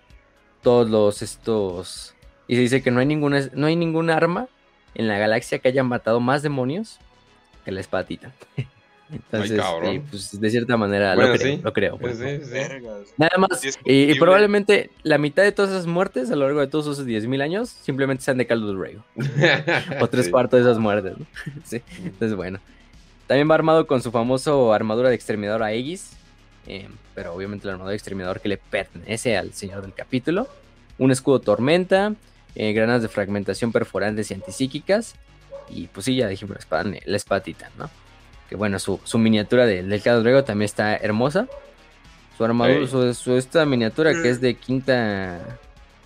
todos los estos... Y se dice que no hay, ninguna, no hay ningún arma en la galaxia que haya matado más demonios que la espada titán. Entonces, cabrón. eh, pues de cierta manera Bueno, lo creo, sí. lo creo. Pues sí, sí. Nada más, y- probablemente la mitad de todas esas muertes a lo largo de todos esos 10.000 años simplemente sean de Caldo del Rego. o tres Sí. cuartos de esas muertes, ¿no? sí, entonces bueno. También va armado con su famoso armadura de exterminador Aegis, eh, pero obviamente la armadura de exterminador que le pertenece al señor del capítulo. Un escudo tormenta, eh, granadas de fragmentación perforantes y antipsíquicas. Y pues sí, ya dijimos la espada, la espada titán, ¿no? Que bueno, su, su miniatura de- del Caldo Rego también está hermosa. Su armadura, su, su- esta miniatura que es de quinta,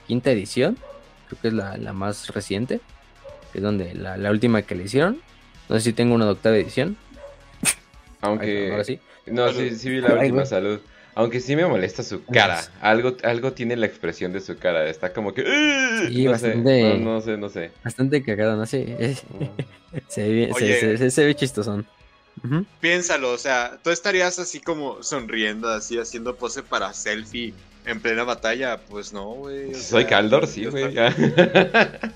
quinta edición, creo que es la, la más reciente que es donde la, la última que le hicieron. No sé si tengo una de octava edición. Ay, Aunque. ahora sí. No, sí, sí vi la Ay, última güey. salud. Aunque sí me molesta su cara. Algo, algo tiene la expresión de su cara. Está como que. Sí, no bastante- sé. No, no sé, no sé. Bastante cagado, ¿no? Sí, es- se, ve, se- Oye. se- se- se ve chistosón. Piénsalo, o sea, tú estarías así como sonriendo, así haciendo pose para selfie en plena batalla. Pues no, güey. Soy sea, Caldor, sí, güey.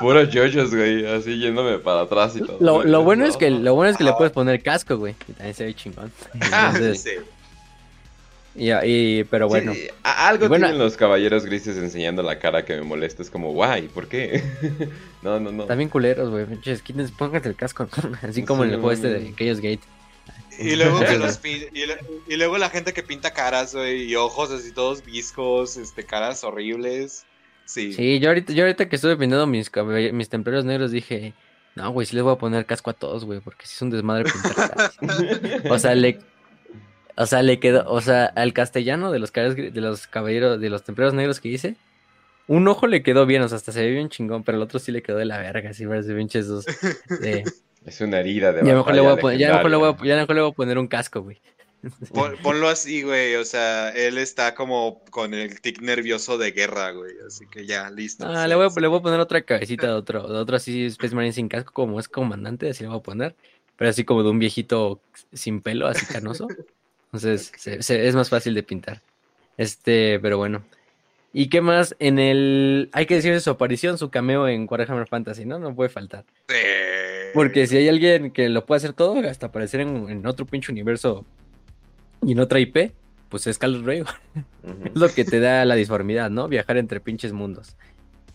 Puros yoyos, güey. Así yéndome para atrás y todo. Lo, lo bueno es que, lo bueno es que le puedes poner casco, güey. Y también se ve chingón. Ah, Entonces, Sí. Y, y- pero bueno. Sí, algo bueno- tienen los caballeros grises enseñando la cara que me molesta. Es como, guay, ¿por qué? no, no, no. También culeros, güey. Pónganse el casco. Así como en el Sí, juego este de Chaos Gate. Y luego que los pin- y, le- y luego la gente que pinta caras, güey, y ojos así todos viscos, este, caras horribles. Sí. Sí, yo ahorita, yo ahorita que estuve pintando mis, mis templarios negros dije, no, güey, sí les voy a poner casco a todos, güey, porque sí es un desmadre pintar caras. O sea, le, o sea, le quedó, o sea, al castellano de los de los caballeros, de los templarios negros que hice, un ojo le quedó bien, o sea, hasta se ve bien chingón, pero el otro sí le quedó de la verga, así parece pinches dos. de- Es una herida de ya mejor le voy a poner, ya mejor le voy a, legendaria. ya mejor le voy a poner un casco, güey. Pon- ponlo así, güey, o sea, él está como con el tic nervioso de guerra, güey, así que ya, listo. Ah, sí, le voy, a, sí. le voy a poner otra cabecita de otro, de otro así Space Marine sin casco, como es comandante, así le voy a poner. Pero así como de un viejito sin pelo, así canoso. Entonces se- se- es más fácil de pintar. Este, pero bueno. ¿Y qué más? En el. Hay que decir de su aparición, su cameo en Warhammer Fantasy, ¿no? No puede faltar. Sí. Porque si hay alguien que lo puede hacer todo, hasta aparecer en, en otro pinche universo y en otra IP, pues es Carlos Rey. Es lo que te da la disformidad, ¿no? Viajar entre pinches mundos.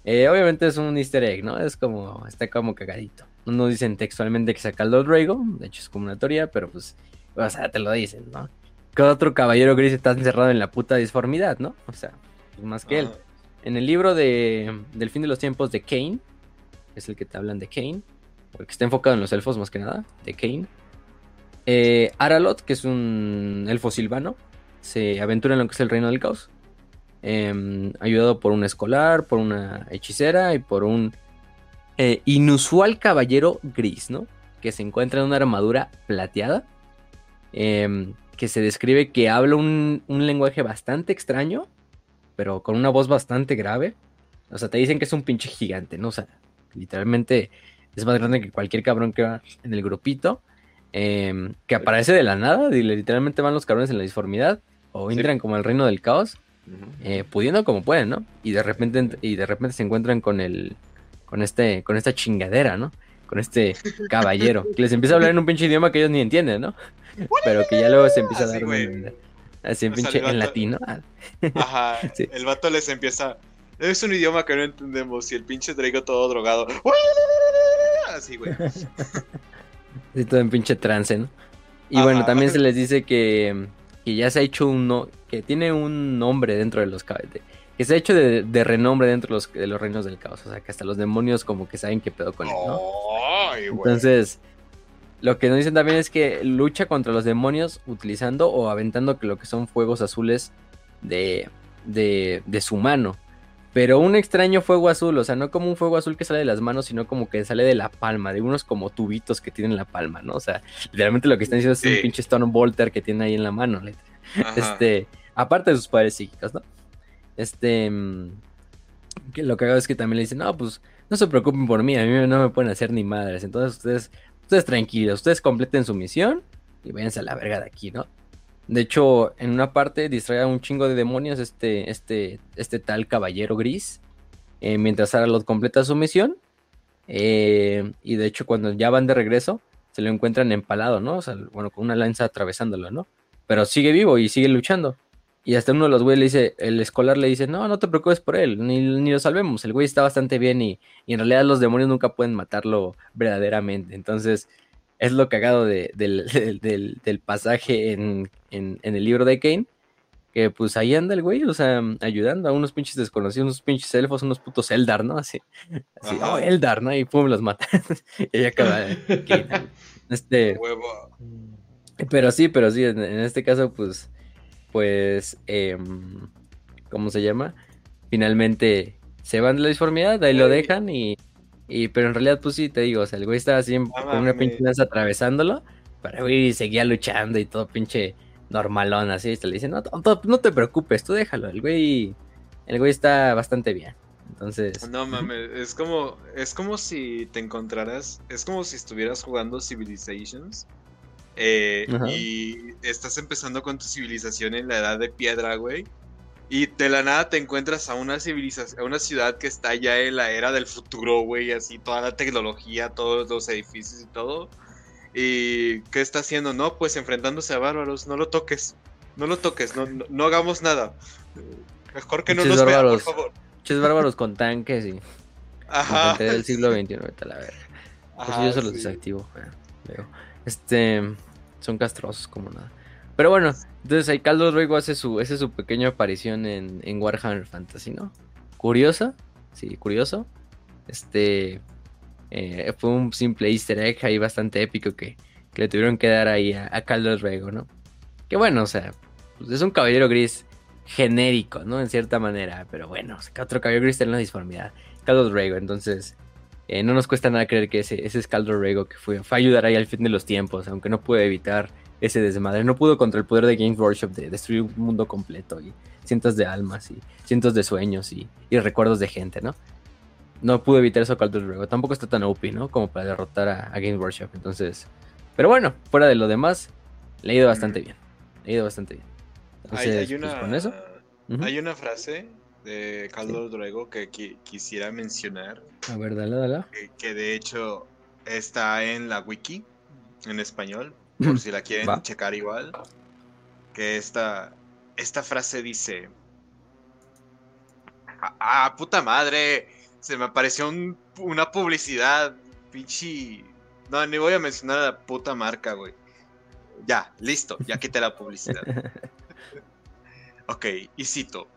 Eh, obviamente es un easter egg, ¿no? Es como, está como cagadito. No dicen textualmente que saca el Lord Drago, de hecho es como una teoría, pero pues, o sea, te lo dicen, ¿no? Que otro caballero gris está encerrado en la puta disformidad, ¿no? O sea, pues más que él. Ajá. En el libro de, del fin de los tiempos de Kane, es el que te hablan de Kane, o el que está enfocado en los elfos más que nada, de Kane. Eh, Aralot, que es un elfo silvano, se aventura en lo que es el reino del caos. em, ayudado por un escolar, por una hechicera y por un eh, inusual caballero gris, ¿no? Que se encuentra en una armadura plateada. em, que se describe que habla un, un lenguaje bastante extraño, pero con una voz bastante grave. O sea, te dicen que es un pinche gigante, ¿no? O sea, literalmente es más grande que cualquier cabrón que va en el grupito, em, que aparece de la nada, y literalmente van los cabrones en la disformidad, o entran como al reino del caos, eh, pudiendo como pueden, ¿no? Y de repente, y de repente se encuentran con el, con este, con esta chingadera, ¿no? Con este caballero, que les empieza a hablar en un pinche idioma que ellos ni entienden, ¿no? Pero que ya luego se empieza a dar Así en pinche en latino. Ajá, el vato les empieza. Es un idioma que no entendemos y el pinche Draco todo drogado. Así, güey. Así todo en pinche trance, ¿no? Y bueno, también se les dice que, que ya se ha hecho uno, que tiene un nombre dentro de los que se ha hecho de, renombre dentro de los, de los, reinos del caos. O sea, que hasta los demonios como que saben qué pedo con él, ¿no? Entonces, lo que nos dicen también es que lucha contra los demonios utilizando o aventando que lo que son fuegos azules de, de, de su mano. Pero un extraño fuego azul, o sea, no como un fuego azul que sale de las manos, sino como que sale de la palma, de unos como tubitos que tienen la palma, ¿no? O sea, literalmente lo que están diciendo es un pinche Stone Bolter que tiene ahí en la mano. Este, aparte de sus poderes psíquicos, ¿no? Este, mm, que lo que hago es que también le dicen, no, pues no se preocupen por mí, a mí no me pueden hacer ni madres. Entonces ustedes Ustedes tranquilos, ustedes completen su misión y váyanse a la verga de aquí, ¿no? De hecho, en una parte distrae a un chingo de demonios este, este, este tal caballero gris. Eh, mientras Aralot completa su misión. Eh, y de hecho, cuando ya van de regreso, se lo encuentran empalado, ¿no? O sea, bueno, con una lanza atravesándolo, ¿no? Pero sigue vivo y sigue luchando. Y hasta uno de los güeyes le dice, el escolar le dice, no, no te preocupes por él, ni, ni lo salvemos. El güey está bastante bien y, y, en realidad los demonios nunca pueden matarlo verdaderamente. Entonces, es lo cagado de, del, del, pasaje en, en, el libro de Kane. Que pues ahí anda el güey, o sea, ayudando a unos pinches desconocidos, unos pinches elfos, unos putos Eldar, ¿no? Así, así oh, Eldar, ¿no? Y pum, los mata. y ahí acaba. este. Pero sí, pero sí, en este caso, pues pues, ¿cómo se llama? Finalmente se van de la disformidad, ahí lo dejan y, y, pero en realidad, pues sí, te digo, o sea, el güey estaba así con una pinche lanza atravesándolo, pero güey seguía luchando y todo pinche normalón, así, se le dice, no, no, te preocupes, tú déjalo, el güey, el güey está bastante bien. Entonces. No mames, es como, es como si te encontraras, es como si estuvieras jugando Civilizations eh, y estás empezando con tu civilización en la edad de piedra, güey. Y de la nada te encuentras a una civilización, a una ciudad que está ya en la era del futuro, güey, así toda la tecnología, todos los edificios y todo. ¿Y qué está haciendo? No, pues enfrentándose a bárbaros, no lo toques, no lo toques, no, no, hagamos nada. Mejor que no nos vean, por favor. Muchos bárbaros con tanques y... Ajá. del siglo XXI, a la verga. Pues yo se los desactivo, Este son castrosos como nada. Pero bueno, entonces ahí Caldo Ruego hace su, hace su pequeña aparición en, en Warhammer Fantasy, ¿no? Curiosa, sí, curioso. Este eh, fue un simple easter egg ahí bastante épico que, le tuvieron que dar ahí a, a Caldo Ruego, ¿no? Que bueno, o sea, pues es un caballero gris genérico, ¿no? En cierta manera, pero bueno, otro caballero gris tiene una disformidad. Caldo Ruego, entonces eh, no nos cuesta nada creer que ese, ese Scaldo Rego que fue, fue a ayudar ahí al fin de los tiempos, aunque no pudo evitar ese desmadre. No pudo contra el poder de Games Workshop de destruir un mundo completo y cientos de almas y cientos de sueños y, recuerdos de gente, ¿no? No pudo evitar eso Caldo Rego. Tampoco está tan OP, ¿no? Como para derrotar a, Games Workshop. Entonces, pero bueno, fuera de lo demás, le ha ido bastante bien. Le ha ido bastante bien. Entonces, hay, pues, una, con eso. Hay una frase de Carlos Druego que quisiera mencionar. A ver, dale, dale. Que, de hecho está en la wiki en español, por si la quieren checar igual. Que esta, esta frase dice: ah, ah, puta madre! Se me apareció una publicidad, pinche. No, ni voy a mencionar la puta marca, güey. Ya, listo, ya quité la publicidad. ok, y cito.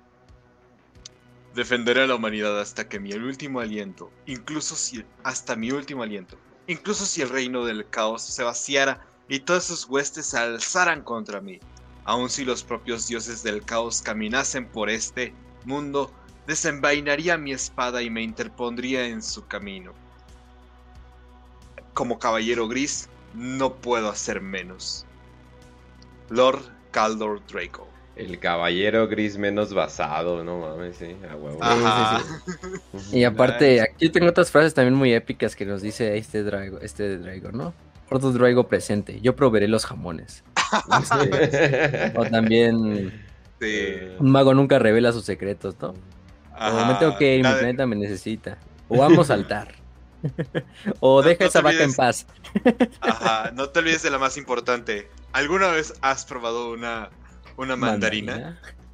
Defenderé a la humanidad hasta que mi último aliento, incluso si hasta mi último aliento, incluso si el reino del caos se vaciara y todas sus huestes se alzaran contra mí, aun si los propios dioses del caos caminasen por este mundo, desenvainaría mi espada y me interpondría en su camino. Como caballero gris, no puedo hacer menos. Lord Caldor Draco. El caballero gris menos basado, no mames, sí, a huevo. Ajá. Y aparte, aquí tengo otras frases también muy épicas que nos dice este Drago, este Drago, ¿no? Ordo Drago presente, yo proveeré los jamones. Este, o también, Sí. un mago nunca revela sus secretos, ¿no? O Ajá. me tengo que ir, mi de- planeta me necesita. O vamos a saltar. o No- deja no esa vaca en paz. Ajá, no te olvides de la más importante. ¿Alguna vez has probado una, una mandarina?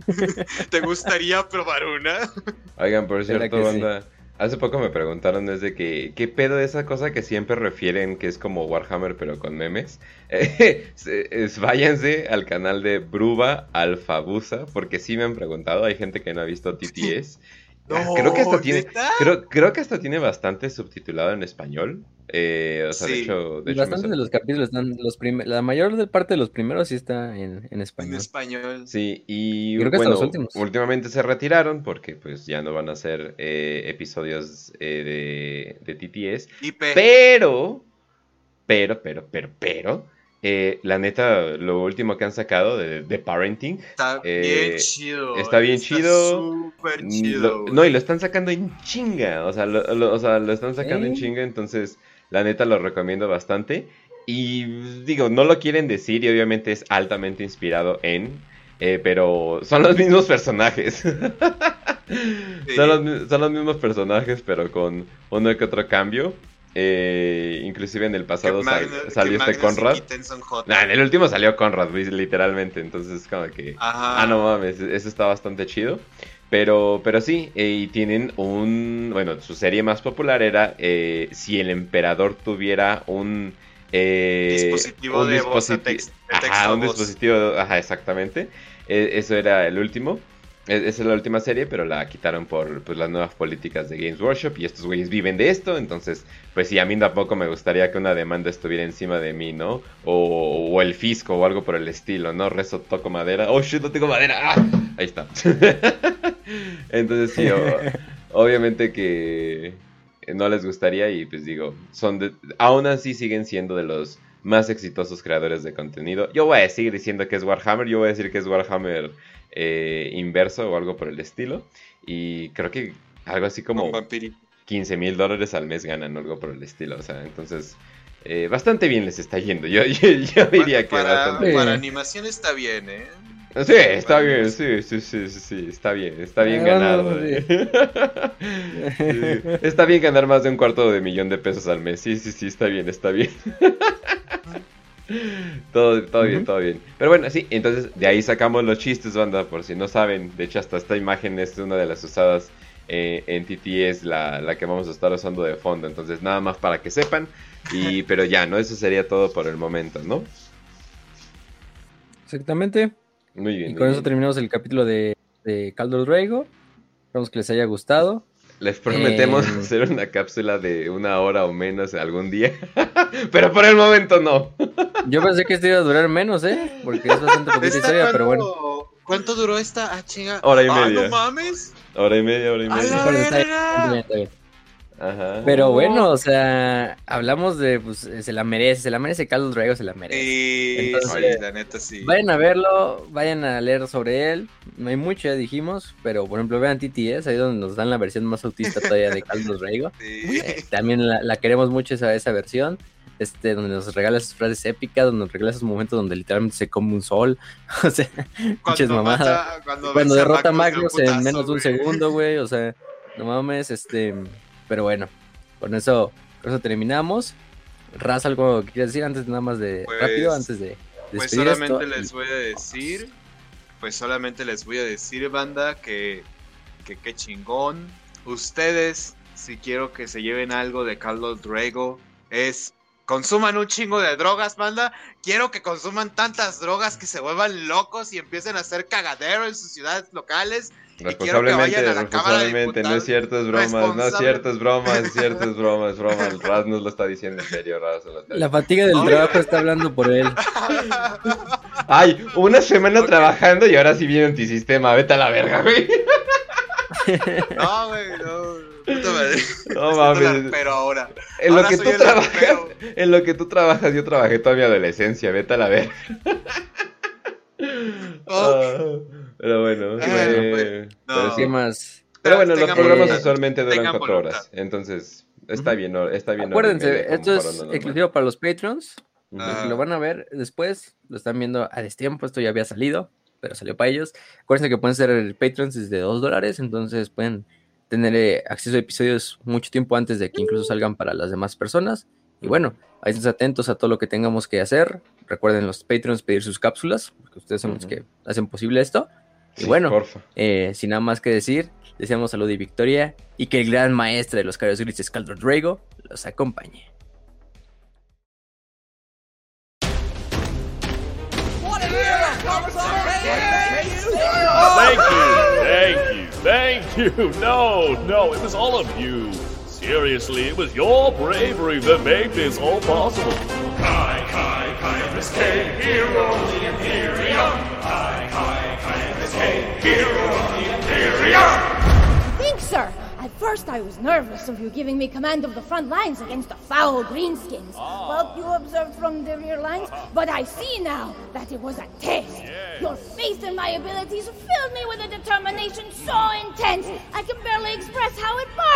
¿Te gustaría probar una? Oigan, por ¿Verdad cierto, sí? hace poco me preguntaron es de que, ¿qué pedo de esa cosa que siempre refieren que es como Warhammer pero con memes? Eh, es- váyanse al canal de Bruba Alfabusa, porque sí me han preguntado, hay gente que no ha visto TTS. Ah, creo que hasta tiene, creo, creo que hasta tiene bastante subtitulado en español. Eh, o sea, de Sí. hecho, de hecho sor- de los capítulos están, los prim- la mayor parte de los primeros sí está en, en En español. español. Sí, y Creo que hasta bueno, los últimos. últimamente se retiraron porque pues ya no van a hacer eh, episodios eh, de, de TTS. Pero, pero, pero, pero, pero, eh, la neta, lo último que han sacado de, de Parenting, Está eh, bien chido. está bien chido. Súper mm, chido. lo- no, y lo están sacando en chinga, o sea, lo, lo- o sea, lo están sacando en ¿Eh? chinga, entonces, la neta lo recomiendo bastante. Y digo, no lo quieren decir y obviamente es altamente inspirado en, eh, pero son los mismos personajes. son, los, son los mismos personajes, pero con uno que otro cambio. Eh, inclusive en el pasado sal- salió este Magnus Conrad. Nah, en el último salió Conrad, literalmente. Entonces, como que. Ajá. Ah, no mames, eso está bastante chido. Pero, pero sí, eh, y tienen un. Bueno, su serie más popular era eh, si el emperador tuviera un. eh, Dispositivo de voz a dispositi- tex- de Ajá, texto a un dispositivo. Ajá, exactamente. Eh, eso era el último. Esa es la última serie, pero la quitaron por pues, las nuevas políticas de Games Workshop y estos güeyes viven de esto, entonces, pues sí, a mí tampoco me gustaría que una demanda estuviera encima de mí, ¿no? O, el fisco o algo por el estilo, ¿no? Rezo, toco madera. Oh, shit, no tengo madera. ¡Ah! Ahí está. entonces sí, obviamente que no les gustaría y pues digo, son aún así siguen siendo de los más exitosos creadores de contenido. Yo voy a seguir diciendo que es Warhammer, yo voy a decir que es Warhammer eh, inverso o algo por el estilo. Y creo que algo así como Con Vampiri. 15 mil dólares al mes ganan o algo por el estilo. O sea, entonces eh, bastante bien les está yendo. Yo, yo, yo diría que para, bastante para animación está bien, ¿eh? Sí, está bien, sí, sí, sí, sí, sí, está bien, está bien Ah, ganado. eh. Sí, Está bien ganar más de un cuarto de millón de pesos al mes. Sí, sí, sí, está bien, está bien. Todo, todo bien, todo bien. Pero bueno, sí, entonces de ahí sacamos los chistes, banda, por si no saben. De hecho, hasta esta imagen es una de las usadas eh, en TTS, la, la que vamos a estar usando de fondo. Entonces, nada más para que sepan. Y, pero ya, ¿no? Eso sería todo por el momento, ¿no? Exactamente. Muy bien. Y muy con eso terminamos el capítulo de, de Caldo Drago. Esperamos que les haya gustado. Les prometemos Eh, hacer una cápsula de una hora o menos algún día. pero por el momento no. Yo pensé que esto iba a durar menos, ¿eh? Porque es bastante poquita ¿Esta historia, pero bueno. cuánto- ¿Cuánto duró esta? Ah, chinga. Hora y Ah, media. no mames. Hora y media, hora y ¡A media. la está bien, verga! Ajá. Pero bueno, o sea, hablamos de, pues, eh, se la merece, se la merece Caldo Drago, se la merece. Entonces, sí, la neta sí. Vayan a verlo, vayan a leer sobre él. No hay mucho, ya dijimos, pero por ejemplo, vean TTS, ahí donde nos dan la versión más autista todavía de Caldo Drago. Sí. Eh, también la, la queremos mucho esa, esa versión. Este, donde nos regala esas frases épicas, donde nos regala esos momentos donde literalmente se come un sol. o sea, pinches mamadas. cuando, Cuando derrota a Magnus en menos de un segundo, güey. O sea, no mames, este. Pero bueno, con eso, con eso terminamos. Raz, algo que quieras decir antes nada más de Pues- rápido, antes de Pues solamente esto. les voy a decir, pues solamente les voy a decir, banda, que que qué chingón. Ustedes, si quiero que se lleven algo de Carlos Drago, es consuman un chingo de drogas, banda. Quiero que consuman tantas drogas que se vuelvan locos y empiecen a hacer cagadero en sus ciudades locales. Responsablemente, de responsablemente, no es cierto, es broma, no es cierto, es broma, es cierto, es broma, es broma. El Raz nos lo está diciendo en serio, Raz. lo está La fatiga del trabajo está hablando por él. Ay, una semana trabajando y ahora sí viene antisistema. Vete a la verga, güey. no, güey, no. Puta madre. No mames. arpero ahora. En lo Ahora que tú trabajas, en lo que tú trabajas, yo trabajé toda mi adolescencia. Vete a la verga. Ah, pero bueno, Ah, eh, no. pero, sí. ¿Qué más? Pero bueno, los programas voluntad. usualmente duran Tengan cuatro voluntad. horas. Entonces, está bien, está bien. Acuérdense, esto es exclusivo para los Patreons. Lo van a ver después, lo están viendo a destiempo. Esto ya había salido, pero salió para ellos. Acuérdense que pueden ser Patreons desde 2 dólares, entonces pueden tener eh, acceso a episodios mucho tiempo antes de que incluso salgan para las demás personas. Y bueno, ahí estén atentos a todo lo que tengamos que hacer. Recuerden los Patreons pedir sus cápsulas, porque ustedes son los que hacen posible esto. Y Sí, bueno, porfa. eh, sin nada más que decir, deseamos salud y victoria y que el gran maestro de los Carios Grises, Caldor Drago, los acompañe. Thank you, thank you, thank you. No, no, it was all of you. Seriously, it was your bravery that made this all possible. Kai, Kai, Caiaphas K, hero of the Imperium. Kai, Kai, Caiaphas K, hero of the Imperium. Thanks, sir. At first, I was nervous of you giving me command of the front lines against the foul greenskins. Ah. Well, you observed from the rear lines, uh-huh. but I see now that it was a test. Your faith in my abilities filled me with a determination so intense I can barely express how it burns.